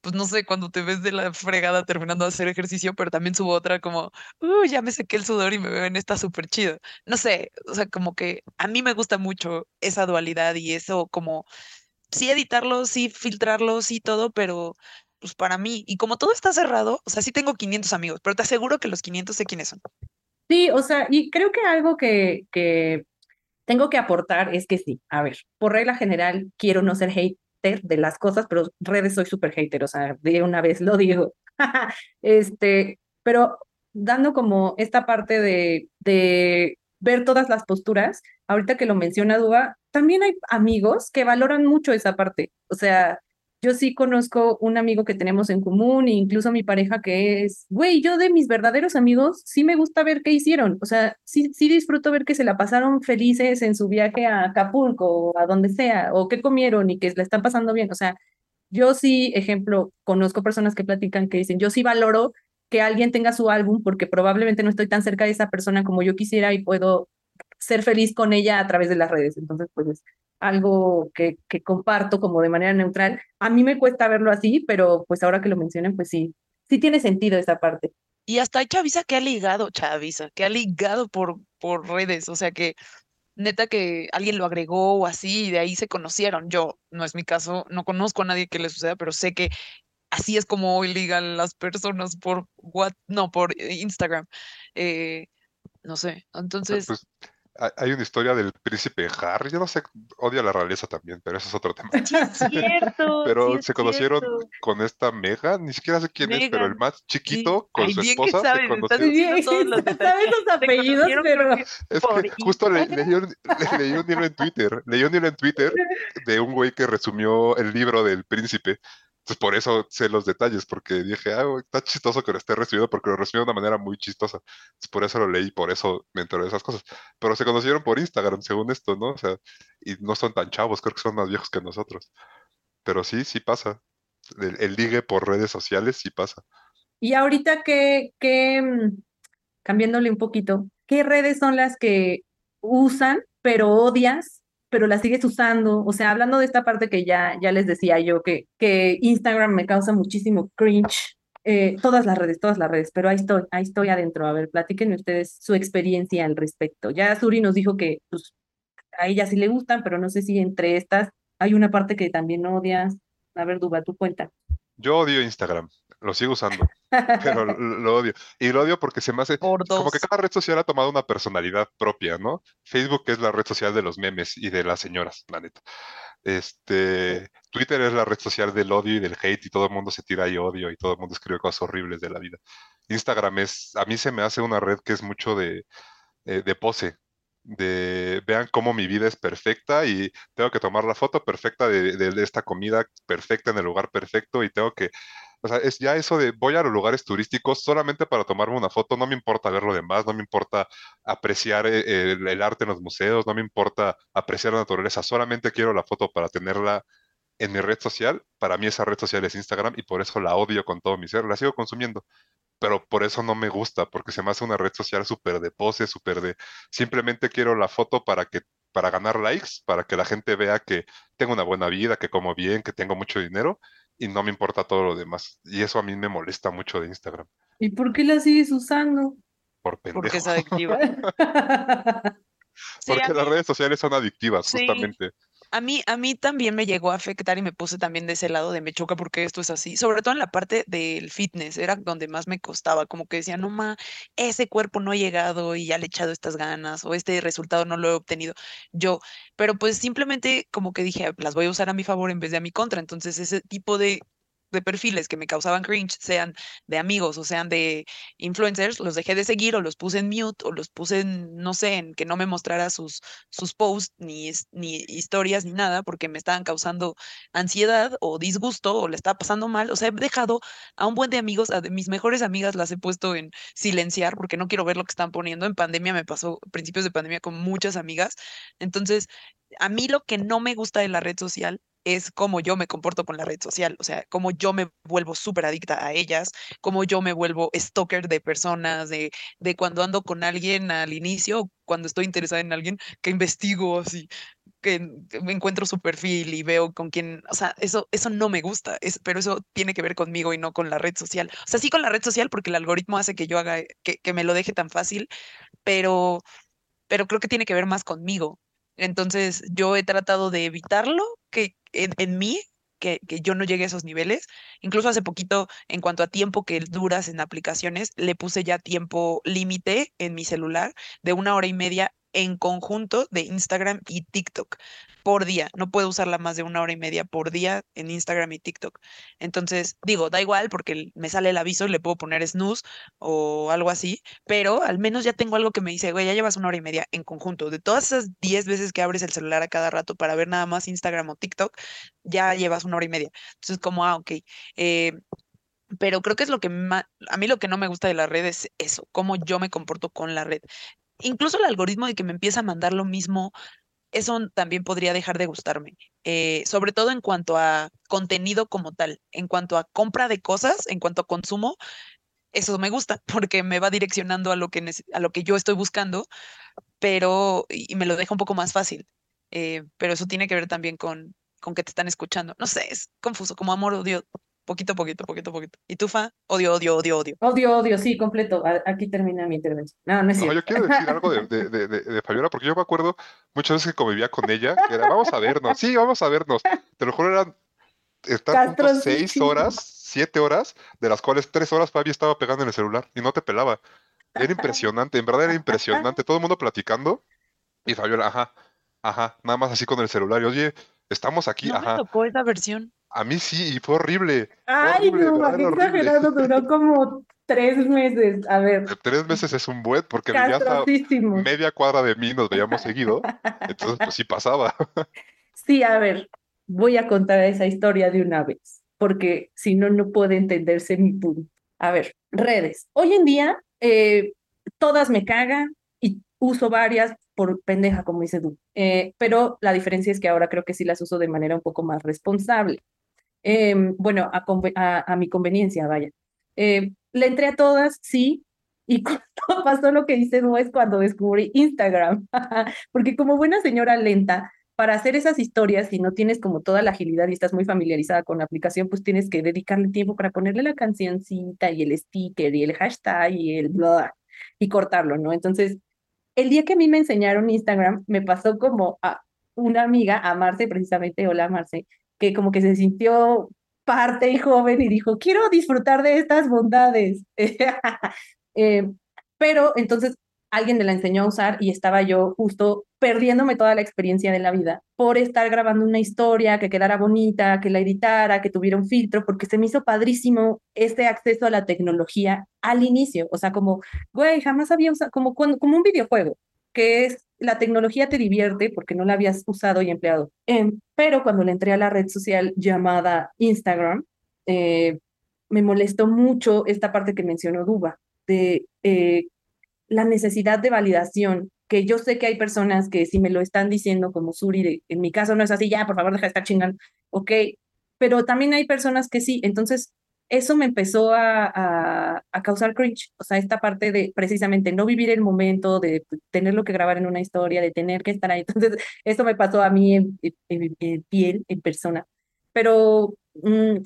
pues no sé, cuando te ves de la fregada terminando de hacer ejercicio, pero también subo otra como, uh, ya me sequé el sudor y me veo en esta súper chido. No sé, o sea, como que a mí me gusta mucho esa dualidad y eso como, sí editarlo, sí filtrarlo, sí todo, pero pues para mí, y como todo está cerrado, o sea, sí tengo 500 amigos, pero te aseguro que los 500 sé quiénes son. Sí, o sea, y creo que algo que, que tengo que aportar es que sí, a ver, por regla general quiero no ser de las cosas, pero redes soy súper hater, o sea, de una vez lo digo. este, pero dando como esta parte de, de ver todas las posturas, ahorita que lo menciona Duba, también hay amigos que valoran mucho esa parte, o sea, yo sí conozco un amigo que tenemos en común e incluso mi pareja que es, güey, yo de mis verdaderos amigos sí me gusta ver qué hicieron, o sea, sí, sí disfruto ver que se la pasaron felices en su viaje a Acapulco o a donde sea, o qué comieron y que la están pasando bien, o sea, yo sí, ejemplo, conozco personas que platican que dicen, yo sí valoro que alguien tenga su álbum porque probablemente no estoy tan cerca de esa persona como yo quisiera y puedo ser feliz con ella a través de las redes. Entonces, pues algo que, que, comparto como de manera neutral. A mí me cuesta verlo así, pero pues ahora que lo mencionen, pues sí, sí tiene sentido esa parte. Y hasta hay chaviza que ha ligado, chaviza, que ha ligado por, por redes, o sea que neta que alguien lo agregó o así y de ahí se conocieron. Yo, no es mi caso, no conozco a nadie que le suceda, pero sé que así es como hoy ligan las personas por what, no, por Instagram. Eh, no sé, entonces... Pues, hay una historia del príncipe Harry, yo no sé, odia la realeza también, pero eso es otro tema. Sí, es cierto. pero se conocieron con esta Mega, ni siquiera sé quién es, pero el más chiquito con su esposa se conocieron. todos los apellidos, pero es que justo le, leí, un, leí un libro en Twitter, leí un libro en Twitter de un güey que resumió el libro del príncipe entonces por eso sé los detalles, porque dije, ah, está chistoso que lo esté recibiendo, porque lo recibió de una manera muy chistosa. Entonces por eso lo leí, por eso me enteré de esas cosas. Pero se conocieron por Instagram, según esto, ¿no? O sea, y no son tan chavos, creo que son más viejos que nosotros. Pero sí, sí pasa. El, ligue por redes sociales sí pasa. Y ahorita que, que, mm, cambiándole un poquito, ¿qué redes son las que usan, pero odias pero la sigues usando. O sea, hablando de esta parte que ya, ya les decía yo, que, que Instagram me causa muchísimo cringe. Eh, todas las redes, todas las redes, pero ahí estoy, ahí estoy adentro. A ver, platíquenme ustedes su experiencia al respecto. Ya Suri nos dijo que pues, a ella sí le gustan, pero no sé si entre estas hay una parte que también odias. A ver, Duba, tu cuenta. Yo odio Instagram, lo sigo usando, pero lo, odio. Y lo odio porque se me hace como que cada red social ha tomado una personalidad propia, ¿no? Facebook es la red social de los memes y de las señoras, la neta. Este, Twitter es la red social del odio y del hate y todo el mundo se tira ahí odio y todo el mundo escribe cosas horribles de la vida. Instagram es, a mí se me hace una red que es mucho de, eh, de pose, de vean cómo mi vida es perfecta y tengo que tomar la foto perfecta de, esta comida perfecta en el lugar perfecto y tengo que, o sea, es ya eso de voy a los lugares turísticos solamente para tomarme una foto, no me importa ver lo demás, no me importa apreciar eh, el, arte en los museos, no me importa apreciar la naturaleza, solamente quiero la foto para tenerla en mi red social. Para mí esa red social es Instagram y por eso la odio con todo mi ser, la sigo consumiendo pero por eso no me gusta, porque se me hace una red social súper de pose, súper de, simplemente quiero la foto para que, para ganar likes, para que la gente vea que tengo una buena vida, que como bien, que tengo mucho dinero, y no me importa todo lo demás. Y eso a mí me molesta mucho de Instagram. ¿Y por qué la sigues usando? Por pendejo. Porque es adictiva. porque las redes sociales son adictivas, justamente a mí, a mí también me llegó a afectar y me puse también de ese lado de me choca porque esto es así, sobre todo en la parte del fitness, era donde más me costaba, como que decía, no ma, ese cuerpo no ha llegado y ya le he echado estas ganas o este resultado no lo he obtenido yo, pero pues simplemente como que dije, las voy a usar a mi favor en vez de a mi contra, entonces ese tipo de de perfiles que me causaban cringe, sean de amigos o sean de influencers, los dejé de seguir o los puse en mute o los puse en, no sé, en que no me mostrara sus, sus posts ni, ni historias ni nada porque me estaban causando ansiedad o disgusto o le estaba pasando mal. O sea, he dejado a un buen de amigos, a mis mejores amigas las he puesto en silenciar porque no quiero ver lo que están poniendo. En pandemia me pasó, principios de pandemia con muchas amigas. Entonces, a mí lo que no me gusta de la red social es cómo yo me comporto con la red social, o sea, cómo yo me vuelvo súper adicta a ellas, cómo yo me vuelvo stalker de personas, de, de cuando ando con alguien al inicio, cuando estoy interesada en alguien, que investigo así, que me encuentro su perfil y veo con quién, o sea, eso, eso no me gusta, es, pero eso tiene que ver conmigo y no con la red social. O sea, sí con la red social porque el algoritmo hace que yo haga, que, que me lo deje tan fácil, pero, pero creo que tiene que ver más conmigo. Entonces, yo he tratado de evitarlo, que en, mí, que, que, yo no llegue a esos niveles. Incluso hace poquito, en cuanto a tiempo que duras en aplicaciones, le puse ya tiempo límite en mi celular de una hora y media en conjunto de Instagram y TikTok por día. No puedo usarla más de una hora y media por día en Instagram y TikTok. Entonces, digo, da igual porque me sale el aviso le puedo poner snooze o algo así, pero al menos ya tengo algo que me dice, güey, ya llevas una hora y media en conjunto. De todas esas 10 veces que abres el celular a cada rato para ver nada más Instagram o TikTok, ya llevas una hora y media. Entonces, como, ah, ok. Eh, pero creo que es lo que a mí lo que no me gusta de la red es eso, cómo yo me comporto con la red incluso el algoritmo de que me empieza a mandar lo mismo, eso también podría dejar de gustarme, eh, sobre todo en cuanto a contenido como tal, en cuanto a compra de cosas, en cuanto a consumo, eso me gusta porque me va direccionando a lo que, a lo que yo estoy buscando, pero y me lo deja un poco más fácil. Eh, pero eso tiene que ver también con, con que te están escuchando. No sé, es confuso, como amor-odio poquito, poquito, poquito, poquito. ¿Y tú, Fa? Odio, odio, odio, odio. Odio, odio, sí, completo. Aquí termina mi intervención. No, no es cierto. No, yo quiero decir algo de, de, de, de, Fabiola, porque yo me acuerdo muchas veces que convivía con ella, que era, vamos a vernos, sí, vamos a vernos. Te lo juro, eran estar juntos seis horas, siete horas, de las cuales tres horas Fabi estaba pegando en el celular y no te pelaba. Era impresionante, en verdad era impresionante. Todo el mundo platicando y Fabiola, ajá, ajá, nada más así con el celular. Y oye, estamos aquí, ¿No ajá. me tocó esa versión? A mí sí, y fue horrible. Ay, horrible, no, ¿verdad? exagerado, duró como tres meses. A ver, Tres meses es un buen, porque media cuadra de mí, nos veíamos seguido. Entonces, pues sí pasaba. Sí, a ver, voy a contar esa historia de una vez, porque si no, no puede entenderse mi punto. A ver, redes. Hoy en día, eh, todas me cagan y uso varias por pendeja, como dice tú. Eh, pero la diferencia es que ahora creo que sí las uso de manera un poco más responsable. Eh, bueno, a, a- mi conveniencia, vaya. Eh, le entré a todas, sí, y cuando pasó lo que dice no es cuando descubrí Instagram, porque como buena señora lenta, para hacer esas historias, si no tienes como toda la agilidad y estás muy familiarizada con la aplicación, pues tienes que dedicarle tiempo para ponerle la cancioncita y el sticker y el hashtag y el bla y cortarlo, ¿no? Entonces, el día que a mí me enseñaron Instagram, me pasó como a una amiga, a Marce, precisamente, hola Marce, que como que se sintió parte y joven y dijo, quiero disfrutar de estas bondades. Eh, pero entonces alguien me la enseñó a usar y estaba yo justo perdiéndome toda la experiencia de la vida por estar grabando una historia que quedara bonita, que la editara, que tuviera un filtro, porque se me hizo padrísimo este acceso a la tecnología al inicio. O sea, como, güey, jamás había usado, como, como un videojuego, que es la tecnología te divierte porque no la habías usado y empleado. Em, pero cuando le entré a la red social llamada Instagram, eh, me molestó mucho esta parte que mencionó Duba, de eh, la necesidad de validación, que yo sé que hay personas que si me lo están diciendo como Suri, de, en mi caso no es así, ya, por favor, deja de estar chingando, ok, pero también hay personas que sí, entonces eso me empezó a, a, a causar cringe, o sea, esta parte de precisamente no vivir el momento, de tenerlo que grabar en una historia, de tener que estar ahí, entonces eso me pasó a mí en, piel, en persona, pero mmm,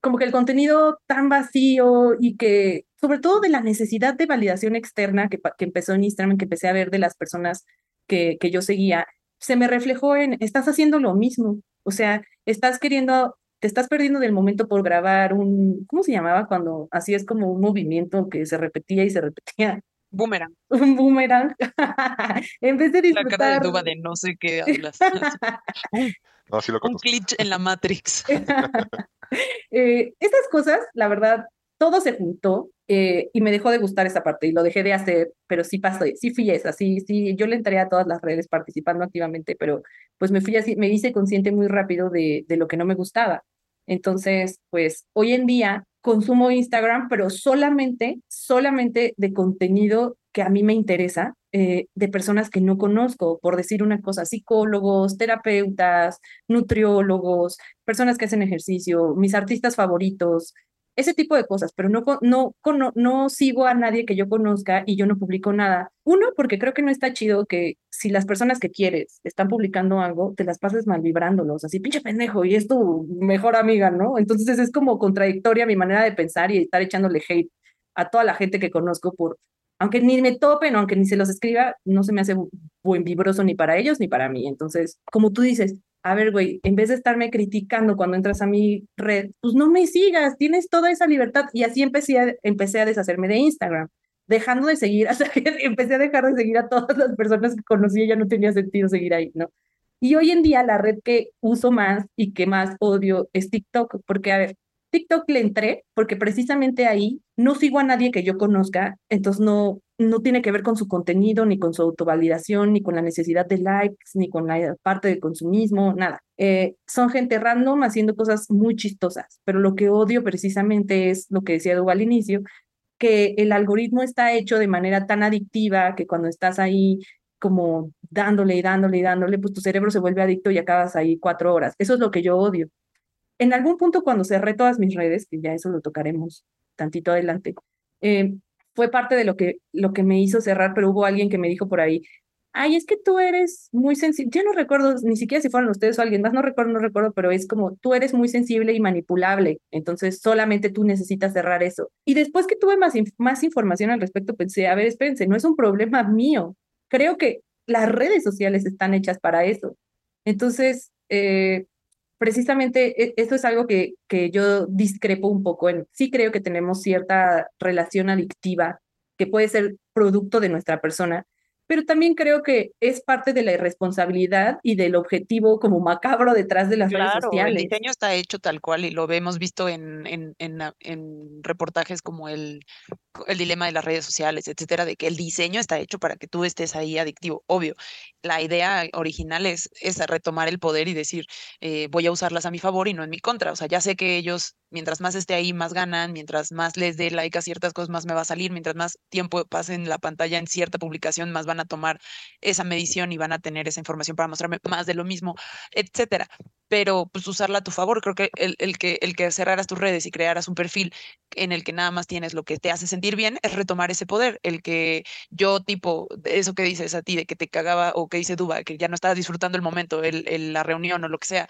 como que el contenido tan vacío y que, sobre todo de la necesidad de validación externa que, que empezó en Instagram, que empecé a ver de las personas que, que yo seguía, se me reflejó en, estás haciendo lo mismo, o sea, estás queriendo, te estás perdiendo del momento por grabar un, ¿cómo se llamaba cuando así es como un movimiento que se repetía y se repetía? Boomerang. Un boomerang. en vez de disfrutar... La cara de duda de no sé qué hablas. un, no, sí lo un glitch en la Matrix. eh, estas cosas, la verdad, todo se juntó eh, y me dejó de gustar esa parte y lo dejé de hacer, pero sí pasó, sí fui esa, sí, sí, yo le entré a todas las redes participando activamente, pero pues me fui así, me hice consciente muy rápido de, de lo que no me gustaba. Entonces, pues hoy en día consumo Instagram, pero solamente, solamente de contenido que a mí me interesa, eh, de personas que no conozco, por decir una cosa, psicólogos, terapeutas, nutriólogos, personas que hacen ejercicio, mis artistas favoritos, ese tipo de cosas, pero no, no, no, no sigo a nadie que yo conozca y yo no publico nada. Uno, porque creo que no está chido que si las personas que quieres están publicando algo, te las pases mal vibrándolos, así pinche pendejo y es tu mejor amiga, ¿no? Entonces es como contradictoria mi manera de pensar y estar echándole hate a toda la gente que conozco por, aunque ni me topen, aunque ni se los escriba, no se me hace buen vibroso ni para ellos ni para mí. Entonces, como tú dices, a ver, güey, en vez de estarme criticando cuando entras a mi red, pues no me sigas, tienes toda esa libertad. Y así empecé a, empecé a deshacerme de Instagram, dejando de seguir, hasta que empecé a dejar de seguir a todas las personas que conocí, ya no tenía sentido seguir ahí, ¿no? Y hoy en día la red que uso más y que más odio es TikTok, porque, a ver, TikTok le entré porque precisamente ahí no sigo a nadie que yo conozca, entonces no, no tiene que ver con su contenido, ni con su autovalidación, ni con la necesidad de likes, ni con la parte de consumismo, nada. Eh, son gente random haciendo cosas muy chistosas, pero lo que odio precisamente es lo que decía Edu al inicio, que el algoritmo está hecho de manera tan adictiva que cuando estás ahí como dándole y dándole y dándole, pues tu cerebro se vuelve adicto y acabas ahí cuatro horas. Eso es lo que yo odio en algún punto cuando cerré todas mis redes, que ya eso lo tocaremos tantito adelante, eh, fue parte de lo que, lo que me hizo cerrar, pero hubo alguien que me dijo por ahí, ay, es que tú eres muy sensible, ya no recuerdo ni siquiera si fueron ustedes o alguien más, no recuerdo, no recuerdo, pero es como tú eres muy sensible y manipulable, entonces solamente tú necesitas cerrar eso. Y después que tuve más, más información al respecto, pensé, a ver, espérense, no es un problema mío, creo que las redes sociales están hechas para eso. Entonces, eh, precisamente e, esto es algo que, que yo discrepo un poco en, sí creo que tenemos cierta relación adictiva que puede ser producto de nuestra persona, pero también creo que es parte de la irresponsabilidad y del objetivo como macabro detrás de las redes sociales. El diseño está hecho tal cual y lo hemos visto en, en, en, en reportajes como el, el dilema de las redes sociales, etcétera, de que el diseño está hecho para que tú estés ahí adictivo. Obvio, la idea original es, es retomar el poder y decir, eh, voy a usarlas a mi favor y no en mi contra. O sea, ya sé que ellos, mientras más esté ahí, más ganan, mientras más les dé like a ciertas cosas, más me va a salir, mientras más tiempo pase en la pantalla en cierta publicación, más van a tomar esa medición y van a tener esa información para mostrarme más de lo mismo, etcétera. Pero pues usarla a tu favor, creo que el, el que el que cerraras tus redes y crearas un perfil en el que nada más tienes lo que te hace sentir bien es retomar ese poder, el que yo tipo, eso que dices a ti, de que te cagaba o que dice Duba, que ya no estabas disfrutando el momento, el, la reunión o lo que sea,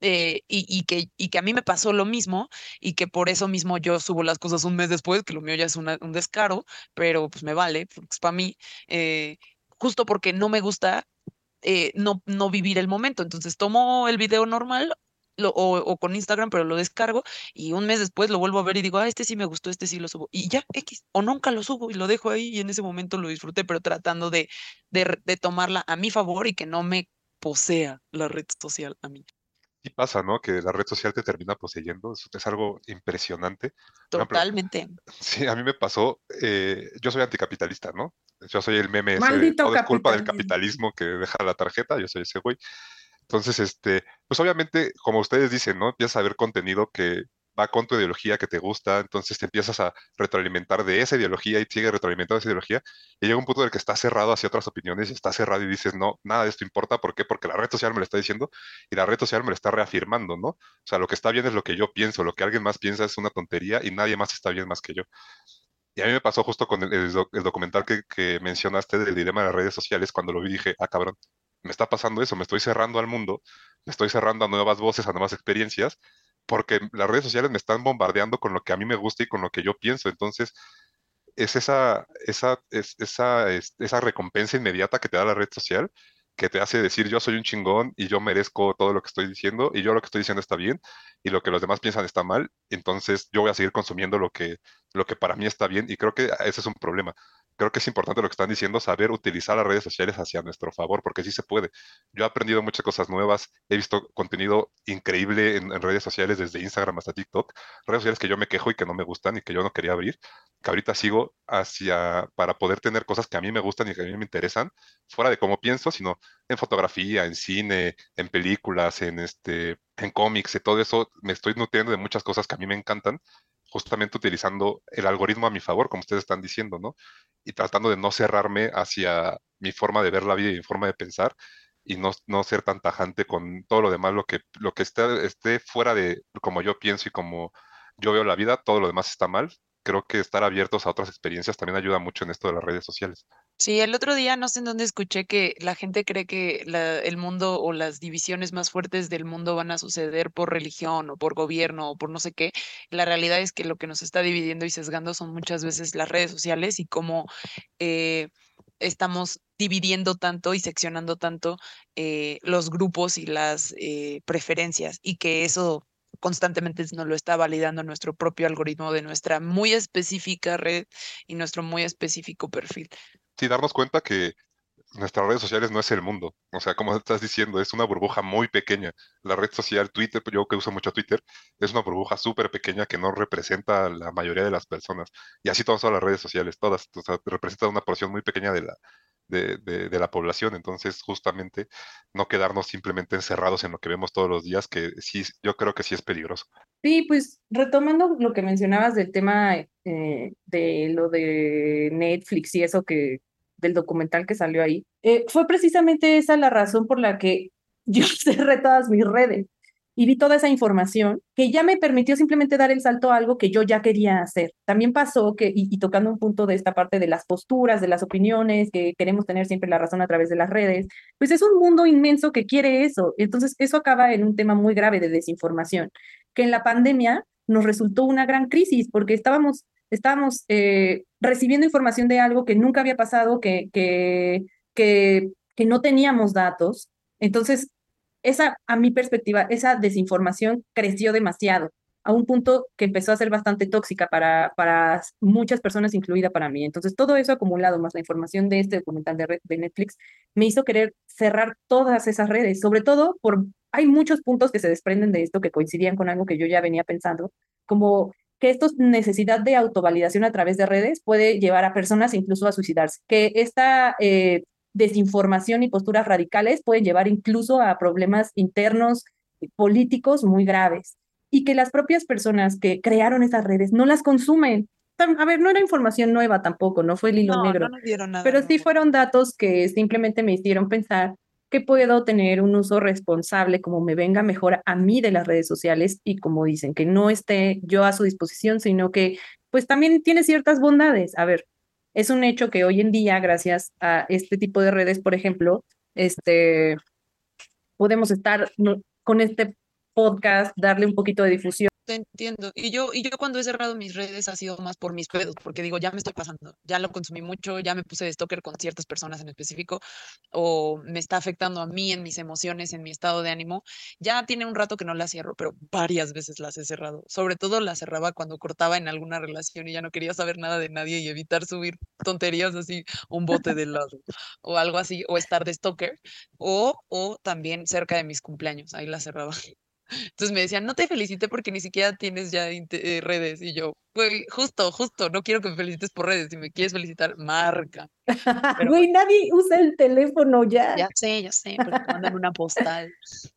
eh, y, y, que, y que a mí me pasó lo mismo y que por eso mismo yo subo las cosas un mes después, que lo mío ya es un descaro, pero pues me vale, porque es para mí, eh, justo porque no me gusta eh, no, no vivir el momento. Entonces tomo el video normal, o, con Instagram, pero lo descargo y un mes después lo vuelvo a ver y digo, ah, este sí me gustó, este sí lo subo. Y ya, X, o nunca lo subo y lo dejo ahí y en ese momento lo disfruté, pero tratando de, de, tomarla a mi favor y que no me posea la red social a mí. Y pasa, ¿no? Que la red social te termina poseyendo. Es, algo impresionante. Totalmente. sí, a mí me pasó. Eh, yo soy anticapitalista, ¿no? Yo soy el meme ese. Todo es culpa del capitalismo que deja la tarjeta. Yo soy ese güey. Entonces, este, pues obviamente, como ustedes dicen, ¿no? Empiezas a ver contenido que va con tu ideología que te gusta, entonces te empiezas a retroalimentar de esa ideología y sigue retroalimentando esa ideología, y llega un punto en el que estás cerrado hacia otras opiniones y estás cerrado y dices, no, nada de esto importa, ¿por qué? Porque la red social me lo está diciendo y la red social me lo está reafirmando, ¿no? O sea, lo que está bien es lo que yo pienso, lo que alguien más piensa es una tontería y nadie más está bien más que yo. Y a mí me pasó justo con el, documental que, que, mencionaste del dilema de las redes sociales, cuando lo vi dije, ah, cabrón, me está pasando eso, me estoy cerrando al mundo, me estoy cerrando a nuevas voces, a nuevas experiencias, porque las redes sociales me están bombardeando con lo que a mí me gusta y con lo que yo pienso. Entonces, es esa, esa, es, esa, esa recompensa inmediata que te da la red social que te hace decir yo soy un chingón y yo merezco todo lo que estoy diciendo y yo lo que estoy diciendo está bien y lo que los demás piensan está mal, entonces yo voy a seguir consumiendo lo que para mí está bien y creo que ese es un problema creo que es importante lo que están diciendo, saber utilizar las redes sociales hacia nuestro favor, porque sí se puede. Yo he aprendido muchas cosas nuevas, he visto contenido increíble en, redes sociales, desde Instagram hasta TikTok, redes sociales que yo me quejo y que no me gustan y que yo no quería abrir, que ahorita sigo hacia, para poder tener cosas que a mí me gustan y que a mí me interesan, fuera de cómo pienso, sino en fotografía, en cine, en películas, en este, en cómics, y todo eso, me estoy nutriendo de muchas cosas que a mí me encantan justamente utilizando el algoritmo a mi favor, como ustedes están diciendo, ¿no? Y tratando de no cerrarme hacia mi forma de ver la vida y mi forma de pensar y no, no ser tan tajante con todo lo demás, lo que, lo que esté, esté fuera de como yo pienso y como yo veo la vida, todo lo demás está mal. Creo que estar abiertos a otras experiencias también ayuda mucho en esto de las redes sociales. Sí, el otro día no sé en dónde escuché que la gente cree que el mundo o las divisiones más fuertes del mundo van a suceder por religión o por gobierno o por no sé qué. La realidad es que lo que nos está dividiendo y sesgando son muchas veces las redes sociales y cómo eh, estamos dividiendo tanto y seccionando tanto eh, los grupos y las eh, preferencias y que eso constantemente nos lo está validando nuestro propio algoritmo de nuestra muy específica red y nuestro muy específico perfil. Sí darnos cuenta que nuestras redes sociales no es el mundo. O sea, como estás diciendo, es una burbuja muy pequeña. La red social Twitter, yo que uso mucho Twitter, es una burbuja súper pequeña que no representa a la mayoría de las personas. Y así todas las redes sociales, todas. O sea, representa una porción muy pequeña de la, de, de, la población. Entonces, justamente, no quedarnos simplemente encerrados en lo que vemos todos los días, que sí, yo creo que sí es peligroso. Sí, pues retomando lo que mencionabas del tema eh, de lo de Netflix y eso que del documental que salió ahí, eh, fue precisamente esa la razón por la que yo cerré todas mis redes. y vi toda esa información que ya me permitió simplemente dar el salto a algo que yo ya quería hacer. También pasó que, y, tocando un punto de esta parte de las posturas, de las opiniones, que queremos tener siempre la razón a través de las redes, pues es un mundo inmenso que quiere eso. Entonces, eso acaba en un tema muy grave de desinformación, que en la pandemia nos resultó una gran crisis porque estábamos, estábamos eh, recibiendo información de algo que nunca había pasado, que, que, que, que no teníamos datos. Entonces, esa, a mi perspectiva, esa desinformación creció demasiado a un punto que empezó a ser bastante tóxica para, para muchas personas, incluida para mí. Entonces, todo eso acumulado, más la información de este documental de, de Netflix, me hizo querer cerrar todas esas redes, sobre todo por, hay muchos puntos que se desprenden de esto que coincidían con algo que yo ya venía pensando, como que esta necesidad de autovalidación a través de redes puede llevar a personas incluso a suicidarse, que esta eh, desinformación y posturas radicales pueden llevar incluso a problemas internos políticos muy graves y que las propias personas que crearon esas redes no las consumen. A ver, no era información nueva tampoco, no fue el hilo negro, pero sí fueron datos que simplemente me hicieron pensar que puedo tener un uso responsable como me venga mejor a mí de las redes sociales y como dicen, que no esté yo a su disposición, sino que pues también tiene ciertas bondades. A ver, es un hecho que hoy en día, gracias a este tipo de redes, por ejemplo, este, podemos estar con este podcast, darle un poquito de difusión entiendo. Y yo, y yo cuando he cerrado mis redes ha sido más por mis pedos, porque digo, ya me estoy pasando, ya lo consumí mucho, ya me puse de stalker con ciertas personas en específico, o me está afectando a mí en mis emociones, en mi estado de ánimo. Ya tiene un rato que no la cierro, pero varias veces las he cerrado. Sobre todo la cerraba cuando cortaba en alguna relación y ya no quería saber nada de nadie y evitar subir tonterías así, un bote de lado o algo así, o estar de stalker, o, o también cerca de mis cumpleaños, ahí la cerraba. Entonces me decían, no te felicité porque ni siquiera tienes ya eh, redes. Y yo, güey, justo, justo, no quiero que me felicites por redes. Si me quieres felicitar, marca. Güey, nadie usa el teléfono ya. Ya sé, ya sé, pero mandan una postal.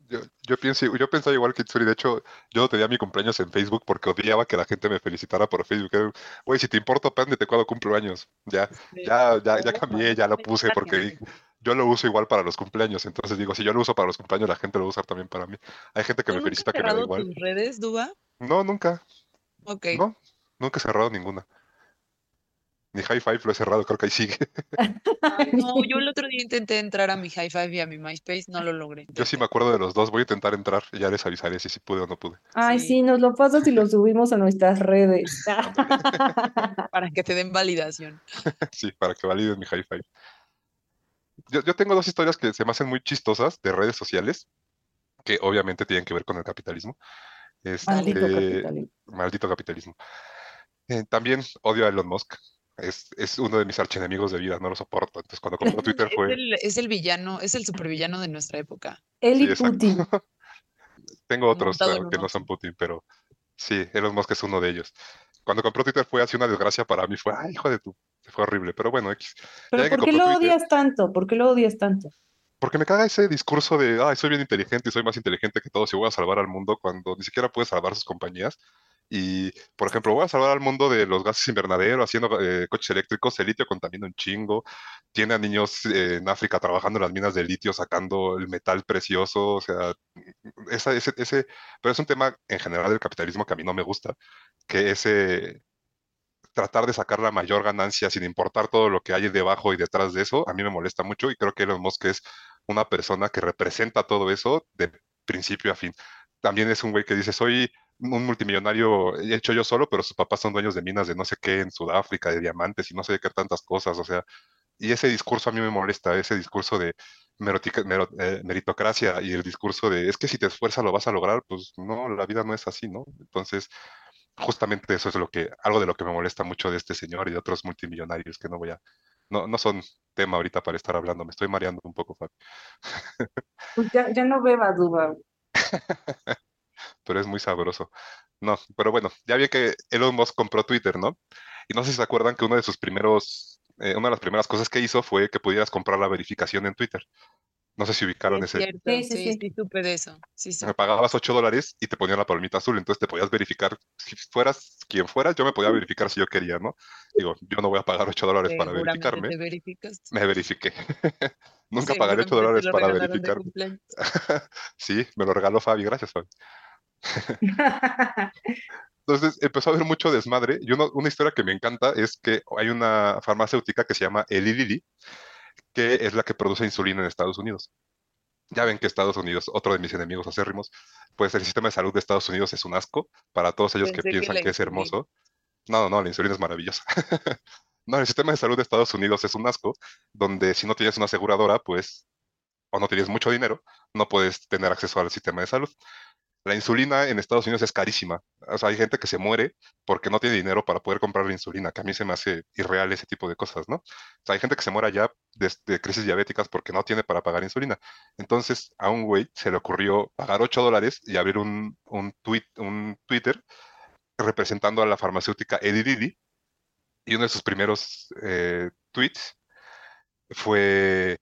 Yo, yo, pienso, yo pensaba igual que Tsuri. De hecho, yo no tenía mi cumpleaños en Facebook porque odiaba que la gente me felicitara por Facebook. Güey, si te importa, de cuando cumplo años. Ya, ya, ya, ya cambié, ya lo puse porque yo lo uso igual para los cumpleaños, entonces digo, si yo lo uso para los cumpleaños, la gente lo va a usar también para mí. Hay gente que me felicita que me da igual. tus redes, Duba? No, nunca. Ok. No, nunca he cerrado ninguna. Ni High Five lo he cerrado, creo que ahí sigue. no, yo el otro día intenté entrar a mi High Five y a mi MySpace, no lo logré. Yo sí me acuerdo de los dos, voy a intentar entrar y ya les avisaré si, si pude o no pude. Ay, sí, nos lo pasas y lo subimos a nuestras redes. para que te den validación. sí, para que validen mi High Five yo, tengo dos historias que se me hacen muy chistosas de redes sociales, que obviamente tienen que ver con el capitalismo. Este, maldito capitalismo. Maldito capitalismo. Eh, también odio a Elon Musk. Es, es, uno de mis archienemigos de vida, no lo soporto. Entonces, cuando compró Twitter fue. Es el, villano, es el supervillano de nuestra época. Él y Putin. Tengo otros que no son Putin, pero sí, Elon Musk es uno de ellos. Cuando compró Twitter fue así una desgracia para mí, fue, ay, hijo de tu fue horrible, pero bueno, X. ¿Pero por qué lo odias tanto? ¿Por qué lo odias tanto? Porque me caga ese discurso de, ay, soy bien inteligente y soy más inteligente que todos y voy a salvar al mundo cuando ni siquiera puede salvar sus compañías. Y, por ejemplo, voy a salvar al mundo de los gases invernaderos, haciendo eh, coches eléctricos, el litio contamina un chingo, tiene a niños eh, en África trabajando en las minas de litio, sacando el metal precioso, o sea, ese, ese, pero es un tema en general del capitalismo que a mí no me gusta, que ese, tratar de sacar la mayor ganancia sin importar todo lo que hay debajo y detrás de eso, a mí me molesta mucho y creo que Elon Musk es una persona que representa todo eso de principio a fin. También es un güey que dice, soy un multimillonario hecho yo solo, pero sus papás son dueños de minas de no sé qué en Sudáfrica, de diamantes y no sé de qué tantas cosas, o sea, y ese discurso a mí me molesta, ese discurso de eh, meritocracia y el discurso de, es que si te esfuerzas lo vas a lograr, pues no, la vida no es así, ¿no? Entonces, justamente eso es lo que, algo de lo que me molesta mucho de este señor y de otros multimillonarios que no voy a, no, no son tema ahorita para estar hablando, me estoy mareando un poco, Fabi. Pues ya, ya no bebas, Duba. pero es muy sabroso. No, pero bueno, ya vi que Elon Musk compró Twitter, ¿no? Y no sé si se acuerdan que uno de sus primeros, eh, una de las primeras cosas que hizo fue que pudieras comprar la verificación en Twitter. No sé si ubicaron ese. Cierto, sí, sí, sí, sí, supe de eso. Sí, sí. Me pagabas 8 dólares y te ponían la palomita azul, entonces te podías verificar, si fueras quien fueras, yo me podía verificar si yo quería, ¿no? Digo, yo no voy a pagar 8 dólares para verificarme. ¿Te? Me verifiqué. Nunca pagaré 8 dólares para verificarme. sí, me lo regaló Fabi, gracias Fabi. Entonces empezó a haber mucho desmadre y una historia que me encanta es que hay una farmacéutica que se llama Eli Lilly, que es la que produce insulina en Estados Unidos. Ya ven que Estados Unidos, otro de mis enemigos acérrimos, pues el sistema de salud de Estados Unidos es un asco para todos ellos que piensan que, es hermoso. No, no, no, la insulina es maravillosa. no, el sistema de salud de Estados Unidos es un asco, donde si no tienes una aseguradora, pues, o no tienes mucho dinero, no puedes tener acceso al sistema de salud. La insulina en Estados Unidos es carísima. O sea, hay gente que se muere porque no tiene dinero para poder comprar la insulina, que a mí se me hace irreal ese tipo de cosas, ¿no? O sea, hay gente que se muere ya de, crisis diabéticas porque no tiene para pagar insulina. Entonces, a un güey se le ocurrió pagar 8 dólares y abrir un, un, tweet, un Twitter representando a la farmacéutica Eddie Y uno de sus primeros eh, tweets fue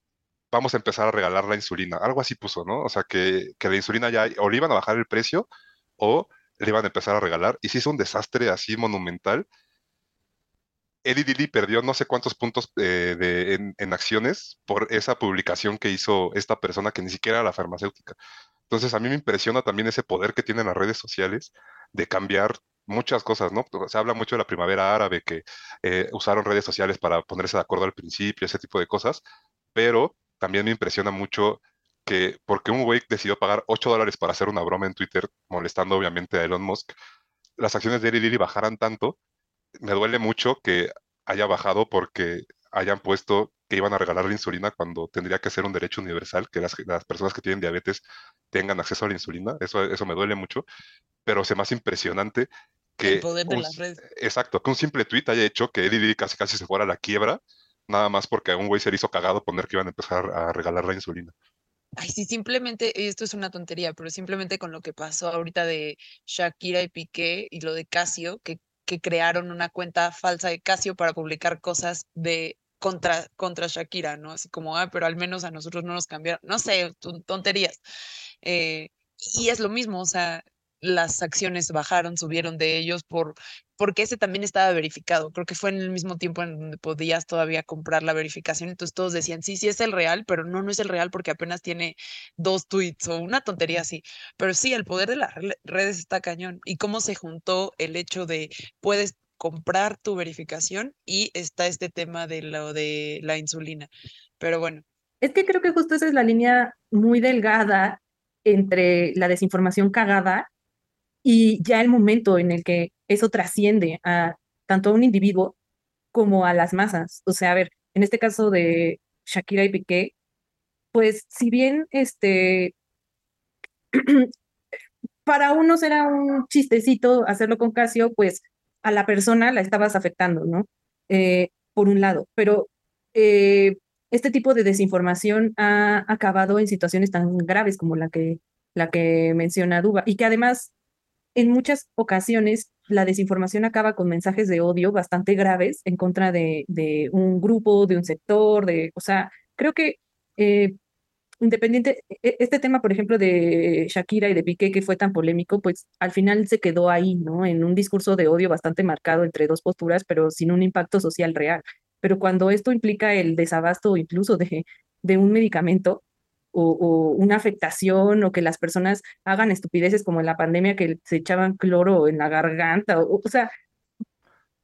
vamos a empezar a regalar la insulina. Algo así puso, ¿no? O sea, que, la insulina ya o le iban a bajar el precio o le iban a empezar a regalar. Y se hizo un desastre así monumental. Eddie Dilly perdió no sé cuántos puntos eh, de, en, acciones por esa publicación que hizo esta persona que ni siquiera era la farmacéutica. Entonces a mí me impresiona también ese poder que tienen las redes sociales de cambiar muchas cosas, ¿no? Se habla mucho de la primavera árabe, que eh, usaron redes sociales para ponerse de acuerdo al principio, ese tipo de cosas, pero también me impresiona mucho que porque un güey decidió pagar 8 dólares para hacer una broma en Twitter, molestando obviamente a Elon Musk, las acciones de Didi bajaran tanto, me duele mucho que haya bajado porque hayan puesto que iban a regalar la insulina cuando tendría que ser un derecho universal, que las, personas que tienen diabetes tengan acceso a la insulina. Eso, eso me duele mucho, pero se más impresionante que... El poder de las redes. Exacto, que un simple tweet haya hecho que Eddie casi casi se fuera a la quiebra nada más porque a un güey se le hizo cagado poner que iban a empezar a regalar la insulina. Ay, sí, simplemente, esto es una tontería, pero simplemente con lo que pasó ahorita de Shakira y Piqué y lo de Casio, que, que crearon una cuenta falsa de Casio para publicar cosas de contra, contra Shakira, ¿no? Así como, ah, pero al menos a nosotros no nos cambiaron, no sé, tonterías. Eh, y es lo mismo, o sea, las acciones bajaron, subieron de ellos por porque ese también estaba verificado. Creo que fue en el mismo tiempo en donde podías todavía comprar la verificación. Entonces todos decían, sí, sí es el real, pero no, no es el real porque apenas tiene dos tweets o una tontería así. Pero sí, el poder de las redes está cañón. Y cómo se juntó el hecho de puedes comprar tu verificación y está este tema de lo de la insulina. Pero bueno. Es que creo que justo esa es la línea muy delgada entre la desinformación cagada y ya el momento en el que eso trasciende a tanto a un individuo como a las masas. O sea, a ver, en este caso de Shakira y Piqué, pues si bien este para unos era un chistecito hacerlo con Casio, pues a la persona la estabas afectando, ¿no? Eh, por un lado, pero eh, este tipo de desinformación ha acabado en situaciones tan graves como la que, la que menciona Duba y que además en muchas ocasiones la desinformación acaba con mensajes de odio bastante graves en contra de, un grupo, de un sector, de, o sea, creo que eh, independiente, e, este tema, por ejemplo, de Shakira y de Piqué, que fue tan polémico, pues al final se quedó ahí, ¿no? En un discurso de odio bastante marcado entre dos posturas, pero sin un impacto social real. Pero cuando esto implica el desabasto incluso de, de un medicamento, o, una afectación o que las personas hagan estupideces como en la pandemia que se echaban cloro en la garganta. O, o sea,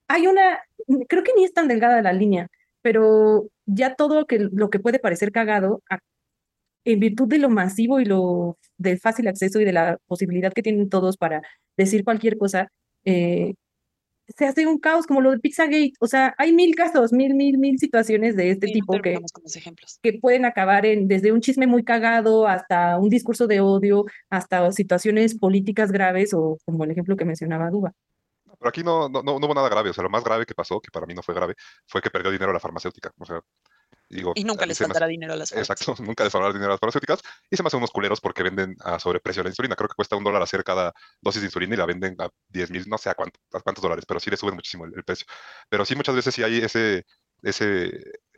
hay una, creo que ni es tan delgada la línea, pero ya todo que, lo que puede parecer cagado, en virtud de lo masivo y lo del fácil acceso y de la posibilidad que tienen todos para decir cualquier cosa, eh, se hace un caos como lo de Pizzagate. O sea, hay mil casos, mil, mil, mil situaciones de este tipo que, que pueden acabar en desde un chisme muy cagado hasta un discurso de odio, hasta situaciones políticas graves o como el ejemplo que mencionaba Duba. Pero aquí no, no, no, hubo nada grave. O sea, lo más grave que pasó, que para mí no fue grave, fue que perdió dinero la farmacéutica. O sea, y nunca les faltará dinero a las farmacéuticas. Exacto, nunca les faltará dinero a las farmacéuticas. Y se me hacen unos culeros porque venden a sobreprecio la insulina. Creo que cuesta un dólar hacer cada dosis de insulina y la venden a 10 mil, no sé a, cuánto, a cuántos dólares, pero sí le suben muchísimo el, precio. Pero sí, muchas veces sí hay ese, ese,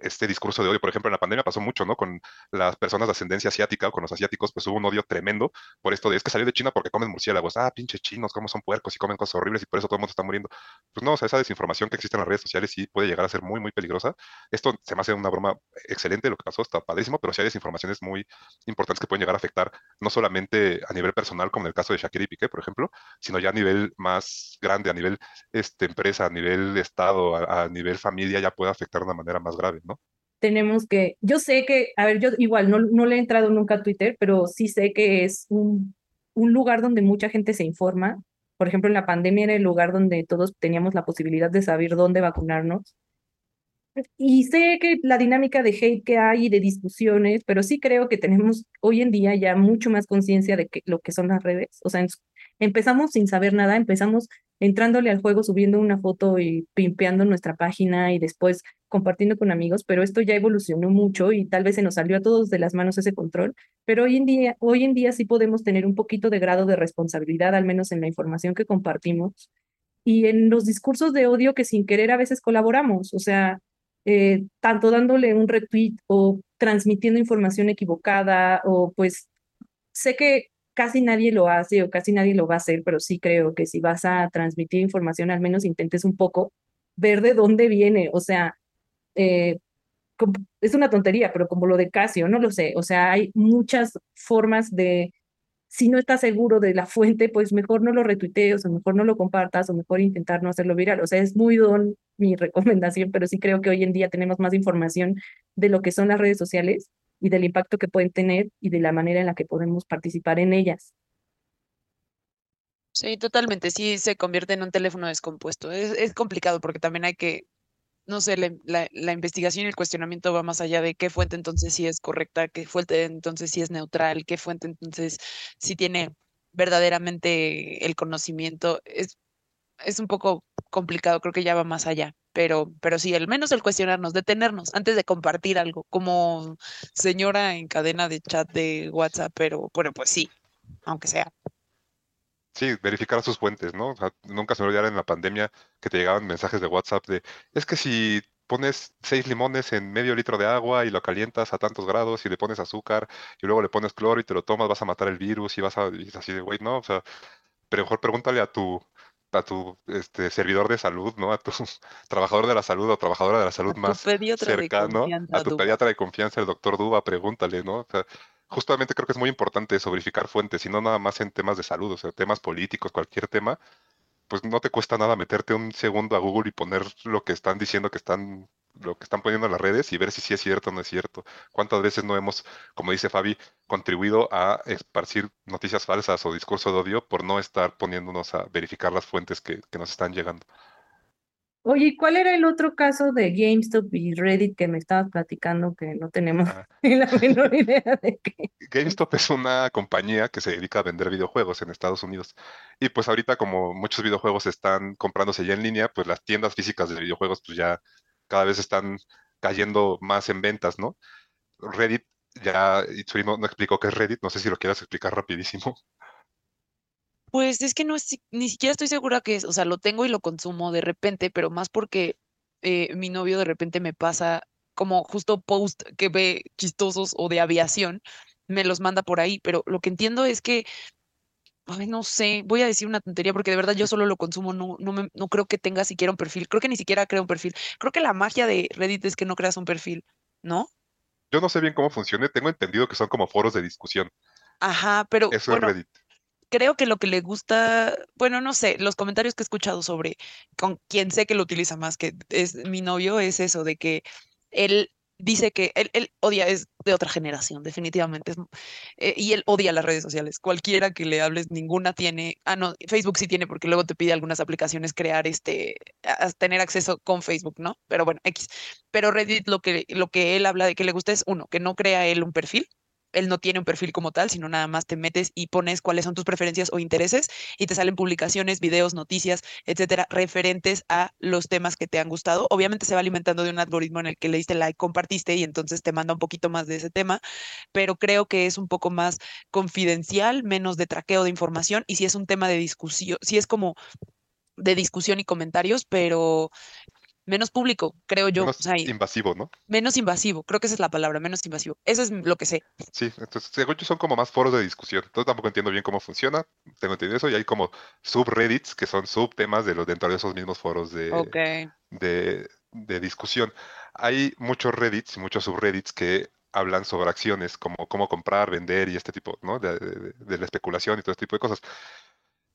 este discurso de odio. Por ejemplo, en la pandemia pasó mucho, ¿no? Con las personas de ascendencia asiática o con los asiáticos, pues hubo un odio tremendo por esto de es que salió de China porque comen murciélagos. Ah, pinches chinos, cómo son puercos y comen cosas horribles y por eso todo el mundo está muriendo. Pues no, o sea, esa desinformación que existe en las redes sociales sí puede llegar a ser muy, muy peligrosa. Esto se me hace una broma excelente, lo que pasó está padrísimo, pero sí hay desinformaciones muy importantes que pueden llegar a afectar no solamente a nivel personal, como en el caso de Shakira y Piqué, por ejemplo, sino ya a nivel más grande, a nivel este, empresa, a nivel Estado, a, a nivel familia, ya puede afectar de una manera más grave, ¿no? Tenemos que, yo sé que, a ver, yo igual no, no le he entrado nunca a Twitter, pero sí sé que es un, un lugar donde mucha gente se informa. Por ejemplo, en la pandemia era el lugar donde todos teníamos la posibilidad de saber dónde vacunarnos. Y sé que la dinámica de hate que hay y de discusiones, pero sí creo que tenemos hoy en día ya mucho más conciencia de que, lo que son las redes. O sea, empezamos sin saber nada, empezamos entrándole al juego, subiendo una foto y pimpeando nuestra página y después compartiendo con amigos, pero esto ya evolucionó mucho y tal vez se nos salió a todos de las manos ese control, pero hoy en día, hoy en día sí podemos tener un poquito de grado de responsabilidad, al menos en la información que compartimos y en los discursos de odio que sin querer a veces colaboramos, o sea, eh, tanto dándole un retweet o transmitiendo información equivocada o pues sé que casi nadie lo hace o casi nadie lo va a hacer, pero sí creo que si vas a transmitir información, al menos intentes un poco ver de dónde viene, o sea, eh, es una tontería, pero como lo de Casio, no lo sé, o sea, hay muchas formas de, si no estás seguro de la fuente, pues mejor no lo retuitees o mejor no lo compartas o mejor intentar no hacerlo viral, o sea, es muy don mi recomendación, pero sí creo que hoy en día tenemos más información de lo que son las redes sociales y del impacto que pueden tener y de la manera en la que podemos participar en ellas. Sí, totalmente. Sí, se convierte en un teléfono descompuesto. Es, es complicado porque también hay que, no sé, la, la, investigación y el cuestionamiento va más allá de qué fuente entonces sí es correcta, qué fuente entonces sí es neutral, qué fuente entonces sí tiene verdaderamente el conocimiento. Es, es un poco complicado, creo que ya va más allá pero, pero sí, al menos el cuestionarnos, detenernos antes de compartir algo, como señora en cadena de chat de WhatsApp, pero bueno, pues sí, aunque sea. Sí, verificar sus fuentes, ¿no? nunca se me olvidará en la pandemia que te llegaban mensajes de WhatsApp de, es que si pones seis limones en medio litro de agua y lo calientas a tantos grados y le pones azúcar y luego le pones cloro y te lo tomas, vas a matar el virus y vas a, y es así de, güey, no, o sea, pero mejor pregúntale a tu, a tu este, servidor de salud, ¿no? A tu trabajador de la salud o trabajadora de la salud más cercano, a tu pediatra de confianza, el doctor Duba, pregúntale, ¿no? O sea, justamente creo que es muy importante eso, verificar fuentes, y no nada más en temas de salud, o sea, temas políticos, cualquier tema, pues no te cuesta nada meterte un segundo a Google y poner lo que están diciendo que están lo que están poniendo en las redes y ver si sí es cierto o no es cierto. ¿Cuántas veces no hemos, como dice Fabi, contribuido a esparcir noticias falsas o discurso de odio por no estar poniéndonos a verificar las fuentes que, que nos están llegando? Oye, ¿cuál era el otro caso de GameStop y Reddit que me estabas platicando que no tenemos ah. la menor idea de qué? GameStop es una compañía que se dedica a vender videojuegos en Estados Unidos. Y pues ahorita como muchos videojuegos están comprándose ya en línea, pues las tiendas físicas de videojuegos pues ya cada vez están cayendo más en ventas, ¿no? Reddit, ya Itsuri no, no explicó qué es Reddit, no sé si lo quieras explicar rapidísimo. Pues es que no es, ni siquiera estoy segura que es, o sea, lo tengo y lo consumo de repente, pero más porque eh, mi novio de repente me pasa como justo post que ve chistosos o de aviación, me los manda por ahí, pero lo que entiendo es que Ay, no sé, voy a decir una tontería porque de verdad yo solo lo consumo, no, no, me, no creo que tenga siquiera un perfil, creo que ni siquiera creo un perfil. Creo que la magia de Reddit es que no creas un perfil, ¿no? Yo no sé bien cómo funciona, tengo entendido que son como foros de discusión. Ajá, pero Eso es Reddit. Creo que lo que le gusta, bueno, no sé, los comentarios que he escuchado sobre con quien sé que lo utiliza más, que es mi novio, es eso de que él dice que él, odia, es de otra generación, definitivamente. Eh, y él odia las redes sociales. Cualquiera que le hables, ninguna tiene. Ah, no, Facebook sí tiene, porque luego te pide algunas aplicaciones crear este, a, tener acceso con Facebook, ¿no? Pero bueno, X. Pero Reddit lo que, lo que él habla de que le gusta es, uno, que no crea él un perfil él no tiene un perfil como tal, sino nada más te metes y pones cuáles son tus preferencias o intereses y te salen publicaciones, videos, noticias, etcétera, referentes a los temas que te han gustado. Obviamente se va alimentando de un algoritmo en el que le diste like, compartiste y entonces te manda un poquito más de ese tema, pero creo que es un poco más confidencial, menos de traqueo de información y si es un tema de discusión, si es como de discusión y comentarios, pero menos público, creo yo. Menos o sea, y- invasivo, ¿no? menos invasivo, creo que esa es la palabra, menos invasivo. Eso es lo que sé. Sí, entonces según yo son como más foros de discusión. Entonces tampoco entiendo bien cómo funciona, tengo entendido eso, y hay como subreddits que son subtemas de los dentro de esos mismos foros de, Ok. de, de discusión. Hay muchos reddits y muchos subreddits que hablan sobre acciones, como cómo comprar, vender y este tipo, ¿no? De, de- de la especulación y todo este tipo de cosas.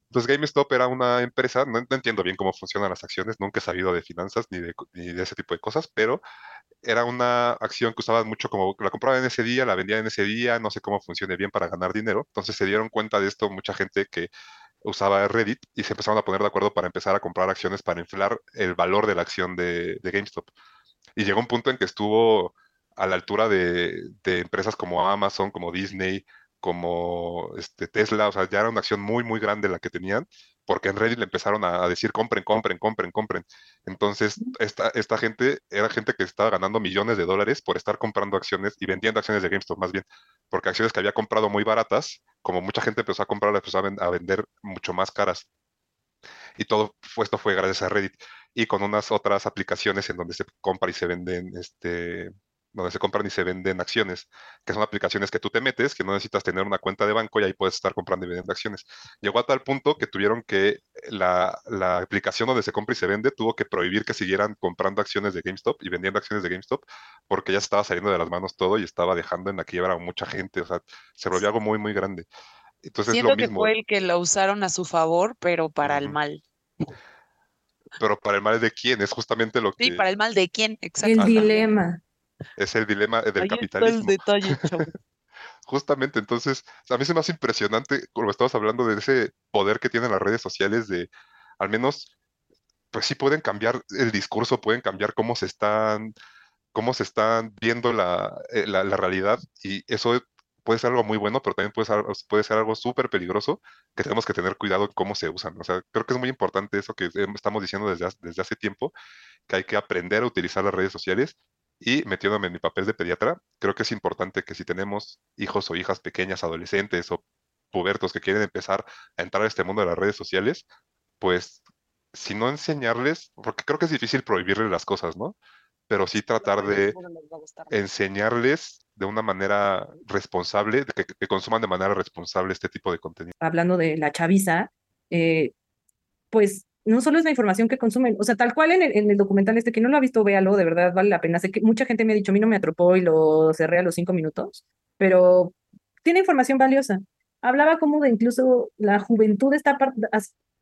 Entonces GameStop era una empresa, no, entiendo bien cómo funcionan las acciones, nunca he sabido de finanzas ni de, ese tipo de cosas, pero era una acción que usaban mucho como la compraban en ese día, la vendían en ese día, no sé cómo funcione bien para ganar dinero. Entonces se dieron cuenta de esto mucha gente que usaba Reddit y se empezaron a poner de acuerdo para empezar a comprar acciones para inflar el valor de la acción de, GameStop. Y llegó un punto en que estuvo a la altura de empresas como Amazon, como Disney, como este, Tesla, o sea, ya era una acción muy, muy grande la que tenían, porque en Reddit le empezaron a, decir compren, compren, compren, compren. Entonces, esta, esta gente era gente que estaba ganando millones de dólares por estar comprando acciones y vendiendo acciones de GameStop más bien, porque acciones que había comprado muy baratas, como mucha gente empezó a comprarlas, empezó a, ven- a vender mucho más caras. Y todo fue- esto fue gracias a Reddit y con unas otras aplicaciones en donde se compra y se venden, este, donde se compran y se venden acciones, que son aplicaciones que tú te metes, que no necesitas tener una cuenta de banco y ahí puedes estar comprando y vendiendo acciones. Llegó a tal punto que tuvieron que la, la aplicación donde se compra y se vende tuvo que prohibir que siguieran comprando acciones de GameStop y vendiendo acciones de GameStop porque ya se estaba saliendo de las manos todo y estaba dejando en la quiebra a mucha gente, o sea, se volvió algo muy, muy grande. Entonces es Siento lo que mismo, fue el que lo usaron a su favor, pero para el mal. pero para el mal de quién, es justamente lo Sí, que para el mal de quién, exacto. El Ajá. dilema. Es el dilema del Ahí está el capitalismo. detalle, chavo. Justamente, entonces, a mí se me hace impresionante, como estabas hablando de ese poder que tienen las redes sociales de, al menos, pues sí pueden cambiar el discurso, pueden cambiar cómo se están, cómo se están viendo la, eh, la, la realidad y eso puede ser algo muy bueno, pero también puede ser, algo- puede ser algo súper peligroso que tenemos que tener cuidado en cómo se usan. O sea, creo que es muy importante eso que em- estamos diciendo desde, desde hace tiempo, que hay que aprender a utilizar las redes sociales y metiéndome en mi papel de pediatra, creo que es importante que si tenemos hijos o hijas pequeñas, adolescentes o pubertos que quieren empezar a entrar a este mundo de las redes sociales, pues si no enseñarles, porque creo que es difícil prohibirles las cosas, ¿no? Pero sí tratar de enseñarles de una manera responsable, de que, que consuman de manera responsable este tipo de contenido. hablando de la chaviza, eh, pues no solo es la información que consumen, o sea, tal cual en el, en documental este, que no lo ha visto, véalo, de verdad vale la pena. Sé que mucha gente me ha dicho, a mí no me atropó y lo cerré a los cinco minutos, pero tiene información valiosa. Hablaba como de incluso la juventud está par-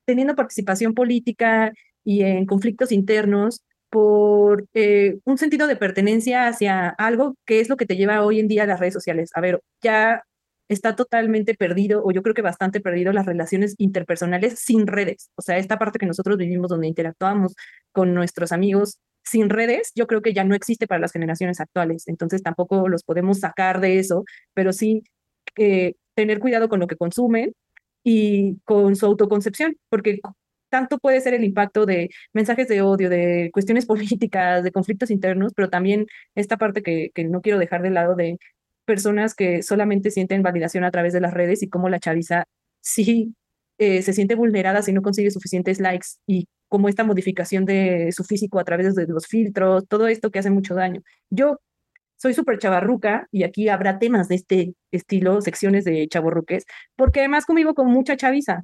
teniendo participación política y en conflictos internos por eh, un sentido de pertenencia hacia algo que es lo que te lleva hoy en día a las redes sociales. A ver, ya está totalmente perdido, o yo creo que bastante perdido, las relaciones interpersonales sin redes. O sea, esta parte que nosotros vivimos donde interactuamos con nuestros amigos sin redes, yo creo que ya no existe para las generaciones actuales. Entonces tampoco los podemos sacar de eso, pero sí eh, tener cuidado con lo que consumen y con su autoconcepción, porque tanto puede ser el impacto de mensajes de odio, de cuestiones políticas, de conflictos internos, pero también esta parte que, que no quiero dejar de lado de personas que solamente sienten validación a través de las redes y cómo la chaviza sí eh, se siente vulnerada si no consigue suficientes likes y cómo esta modificación de su físico a través de los filtros, todo esto que hace mucho daño. Yo soy súper chavarruca y aquí habrá temas de este estilo, secciones de chavorruques, porque además convivo con mucha chaviza.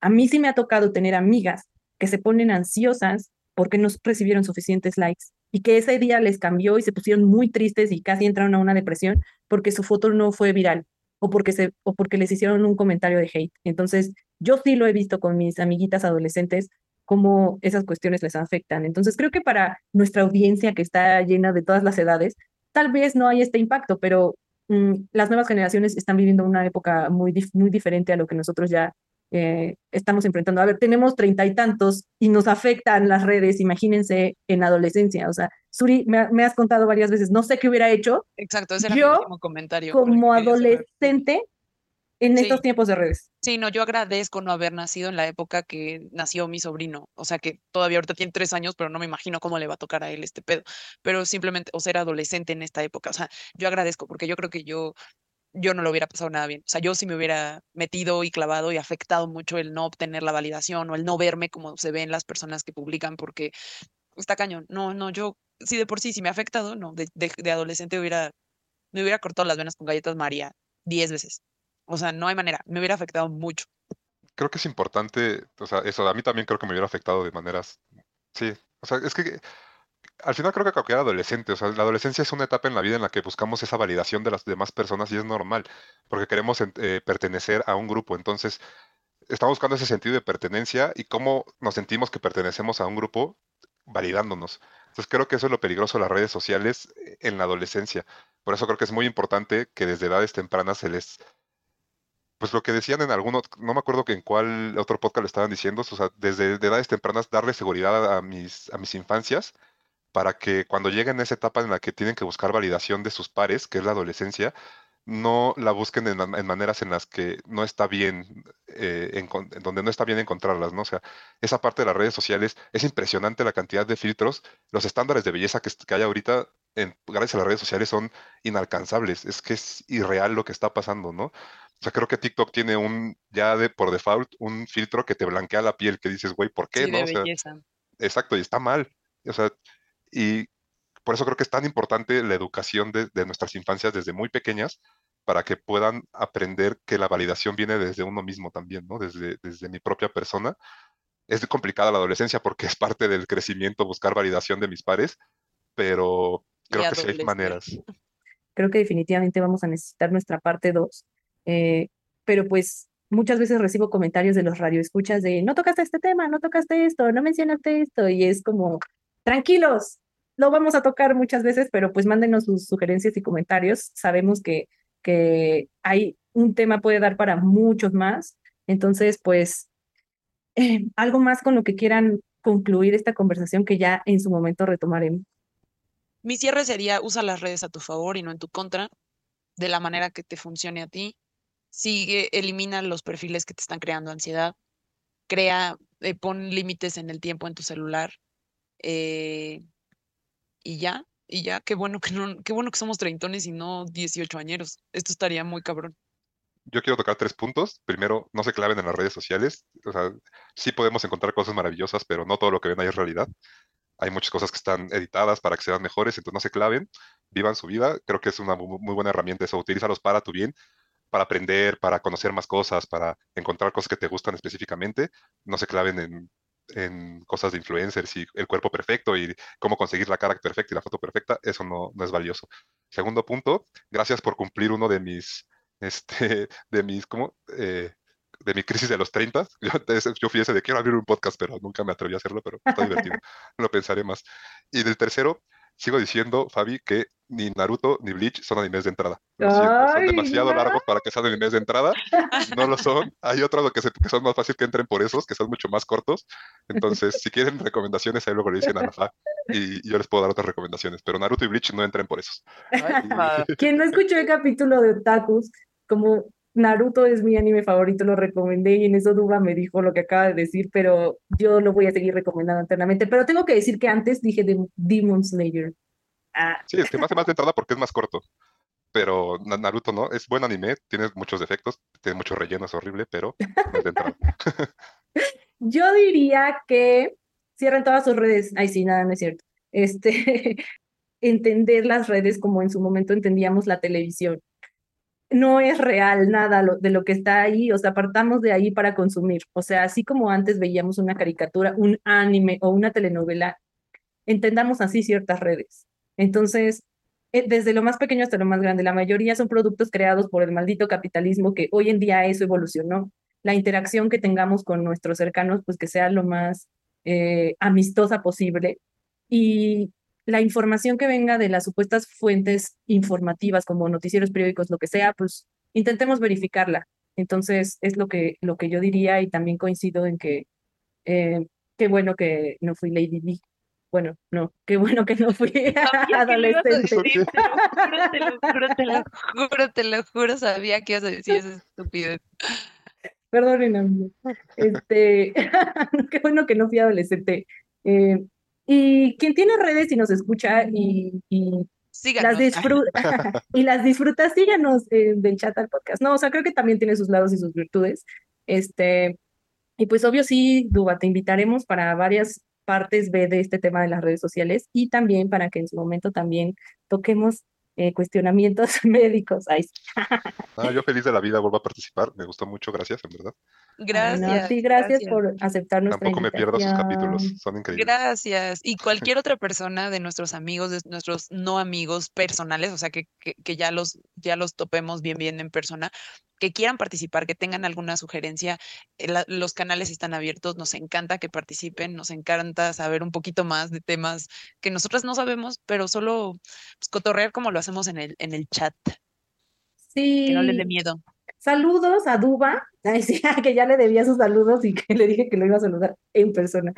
A mí sí me ha tocado tener amigas que se ponen ansiosas porque no recibieron suficientes likes y que ese día les cambió y se pusieron muy tristes y casi entraron a una depresión porque su foto no fue viral o porque, se, o porque les hicieron un comentario de hate. Entonces, yo sí lo he visto con mis amiguitas adolescentes cómo esas cuestiones les afectan. Entonces, creo que para nuestra audiencia que está llena de todas las edades, tal vez no hay este impacto, pero mm, las nuevas generaciones están viviendo una época muy, muy diferente a lo que nosotros ya eh, estamos enfrentando. A ver, tenemos treinta y tantos y nos afectan las redes, imagínense en adolescencia. O sea, Suri, me, me has contado varias veces, no sé qué hubiera hecho Exacto, ese era Yo, mi último comentario. como adolescente en Sí. estos tiempos de redes. Sí, no, yo agradezco no haber nacido en la época que nació mi sobrino. O sea, que todavía ahorita tiene tres años, pero no me imagino cómo le va a tocar a él este pedo. Pero simplemente, o ser adolescente en esta época. O sea, yo agradezco porque yo creo que yo, yo no lo hubiera pasado nada bien. O sea, yo sí me hubiera metido y clavado y afectado mucho el no obtener la validación o el no verme como se ven las personas que publican porque está cañón. No, no, yo, sí, de por sí, si me ha afectado, no, de, de, adolescente hubiera, me hubiera cortado las venas con galletas María diez veces. O sea, no hay manera, me hubiera afectado mucho. Creo que es importante, o sea, eso, a mí también creo que me hubiera afectado de maneras, sí, o sea, es que al final creo que cualquier adolescente, o sea, la adolescencia es una etapa en la vida en la que buscamos esa validación de las demás personas y es normal, porque queremos eh, pertenecer a un grupo, entonces estamos buscando ese sentido de pertenencia y cómo nos sentimos que pertenecemos a un grupo validándonos. Entonces creo que eso es lo peligroso de las redes sociales eh, en la adolescencia. Por eso creo que es muy importante que desde edades tempranas se les... Pues lo que decían en algunos, no me acuerdo que en cuál otro podcast lo estaban diciendo, o sea, desde edades tempranas darle seguridad a mis, a mis infancias para que cuando lleguen a esa etapa en la que tienen que buscar validación de sus pares, que es la adolescencia, no la busquen en, maneras en las que no está bien, eh, en, donde no está bien encontrarlas, ¿no? O sea, esa parte de las redes sociales es impresionante la cantidad de filtros, los estándares de belleza que, hay ahorita, en, gracias a las redes sociales, son inalcanzables, es que es irreal lo que está pasando, ¿no? O sea, creo que TikTok tiene un, ya de por default, un filtro que te blanquea la piel, que dices, güey, ¿por qué? ¿no? exacto, y está mal. O sea, y por eso creo que es tan importante la educación de, nuestras infancias desde muy pequeñas para que puedan aprender que la validación viene desde uno mismo también, ¿no? Desde, desde mi propia persona. Es complicada la adolescencia porque es parte del crecimiento buscar validación de mis pares, pero creo que sí hay maneras. Creo que definitivamente vamos a necesitar nuestra parte 2, eh, pero pues muchas veces recibo comentarios de los radioescuchas de no tocaste este tema, no tocaste esto, no mencionaste esto, y es como, tranquilos, lo vamos a tocar muchas veces, pero pues mándenos sus sugerencias y comentarios. Sabemos que, que hay un tema puede dar para muchos más. Entonces, pues, eh, algo más con lo que quieran concluir esta conversación que ya en su momento retomaremos. Mi cierre sería, usa las redes a tu favor y no en tu contra, de la manera que te funcione a ti. Sigue, elimina los perfiles que te están creando ansiedad. Crea, eh, pon límites en el tiempo en tu celular. Eh, y ya, y ya, qué bueno que no, qué bueno que somos treintones y no 18 añeros. Esto estaría muy cabrón. Yo quiero tocar tres puntos. Primero, no se claven en las redes sociales. O sea, sí podemos encontrar cosas maravillosas, pero no todo lo que ven ahí es realidad. Hay muchas cosas que están editadas para que sean mejores, entonces no se claven, vivan su vida. Creo que es una muy buena herramienta eso. Utilízalos para tu bien, para aprender, para conocer más cosas, para encontrar cosas que te gustan específicamente. No se claven en en cosas de influencers y el cuerpo perfecto y cómo conseguir la cara perfecta y la foto perfecta, eso no, no es valioso. Segundo punto, gracias por cumplir uno de mis, este, de mis, ¿cómo? Eh, de mi crisis de los 30. Yo, yo fui ese de quiero abrir un podcast, pero nunca me atreví a hacerlo, pero está divertido. lo pensaré más. Y del tercero, sigo diciendo, Fabi, que ni Naruto ni Bleach son animes de entrada. son demasiado largos para que sean animes de entrada. No lo son. Hay otros que, que, son más fácil que entren por esos, que son mucho más cortos. Entonces, si quieren recomendaciones, ahí luego le dicen a la y, yo les puedo dar otras recomendaciones. Pero Naruto y Bleach no entren por esos. Quien no escuchó el capítulo de Otakus, como Naruto es mi anime favorito, lo recomendé y en eso Duba me dijo lo que acaba de decir, pero yo lo voy a seguir recomendando eternamente. Pero tengo que decir que antes dije de Demon Slayer. Ah. Sí, es que más, más de entrada porque es más corto. Pero Naruto no, es buen anime, tiene muchos defectos, tiene muchos rellenos, horrible, pero es de entrada. yo diría que cierren todas sus redes. Ay, sí, nada, no es cierto. Este, entender las redes como en su momento entendíamos la televisión no es real nada de lo que está ahí, o sea, apartamos de ahí para consumir. O sea, así como antes veíamos una caricatura, un anime o una telenovela, entendamos así ciertas redes. Entonces, eh, desde lo más pequeño hasta lo más grande, la mayoría son productos creados por el maldito capitalismo que hoy en día eso evolucionó. La interacción que tengamos con nuestros cercanos, pues que sea lo más eh, amistosa posible. Y la información que venga de las supuestas fuentes informativas como noticieros periódicos, lo que sea, pues intentemos verificarla. Entonces, es lo que, lo que yo diría y también coincido en que eh, qué bueno que no fui Lady B. Bueno, no, qué bueno que no fui adolescente. te lo juro, te lo juro, te lo juro, sabía que ibas a decir eso estúpido. Perdónenme. Este, qué bueno que no fui adolescente. Eh, y quien tiene redes y nos escucha y, y las disfruta y las disfruta, síganos del chat al podcast. No, o sea, creo que también tiene sus lados y sus virtudes. Este, y pues obvio sí, Duba, te invitaremos para varias partes B de este tema de las redes sociales y también para que en su momento también toquemos eh, cuestionamientos médicos. Ay, Ah, yo feliz de la vida vuelvo a participar. Me gustó mucho, gracias, en verdad. Gracias. Bueno, sí, gracias, por aceptar nuestra Tampoco me pierdo sus capítulos, son increíbles. Gracias. Y cualquier otra persona de nuestros amigos, de nuestros no amigos personales, o sea, que, que, que ya, los, ya los topemos bien, bien en persona, que quieran participar, que tengan alguna sugerencia, eh, la- los canales están abiertos, nos encanta que participen, nos encanta saber un poquito más de temas que nosotras no sabemos, pero solo pues, cotorrear como lo hacemos en el, en el chat, que no les dé Sí, miedo. Saludos a Duba, Ay, sí, que ya le debía sus saludos y que le dije que lo iba a saludar en persona.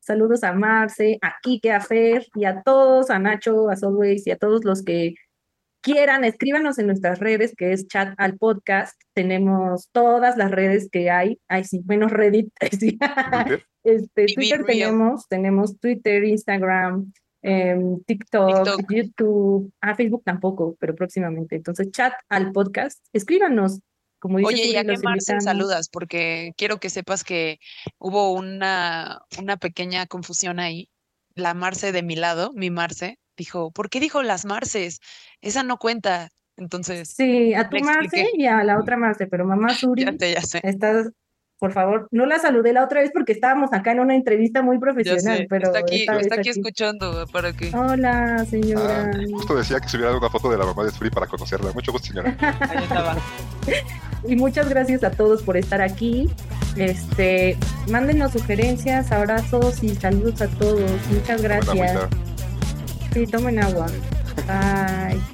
Saludos a Marce, a Kike, a Fer y a todos, a Nacho, a Solways y a todos los que quieran, escríbanos en nuestras redes, que es chat al podcast. Tenemos todas las redes que hay, ay sí, menos Reddit, ay, sí. Twitter, Este, Twitter tenemos, tenemos Twitter, Instagram, em, TikTok, TikTok. YouTube, ah, Facebook tampoco, pero próximamente. Entonces, chat al podcast, escríbanos, como Oye, ¿y Suri, a qué invitamos. saludas? Porque quiero que sepas que hubo una, una pequeña confusión ahí. La Marce de mi lado, mi Marce, dijo, ¿por qué dijo las Marces? Esa no cuenta. Entonces, Sí, a tu Marce y a la otra Marce, pero mamá Ya Suri, sé, ya sé, estás, por favor, no la saludé la otra vez porque estábamos acá en una entrevista muy profesional, sé. pero Está aquí, está aquí aquí. escuchando para que Hola, señora. Ah, justo decía que subiera una foto de la mamá de Free para conocerla. Mucho gusto, señora. ahí estaba. Y muchas gracias a todos por estar aquí. Este, mándenos sugerencias, abrazos y saludos a todos. Muchas gracias. Sí, tomen agua. Bye.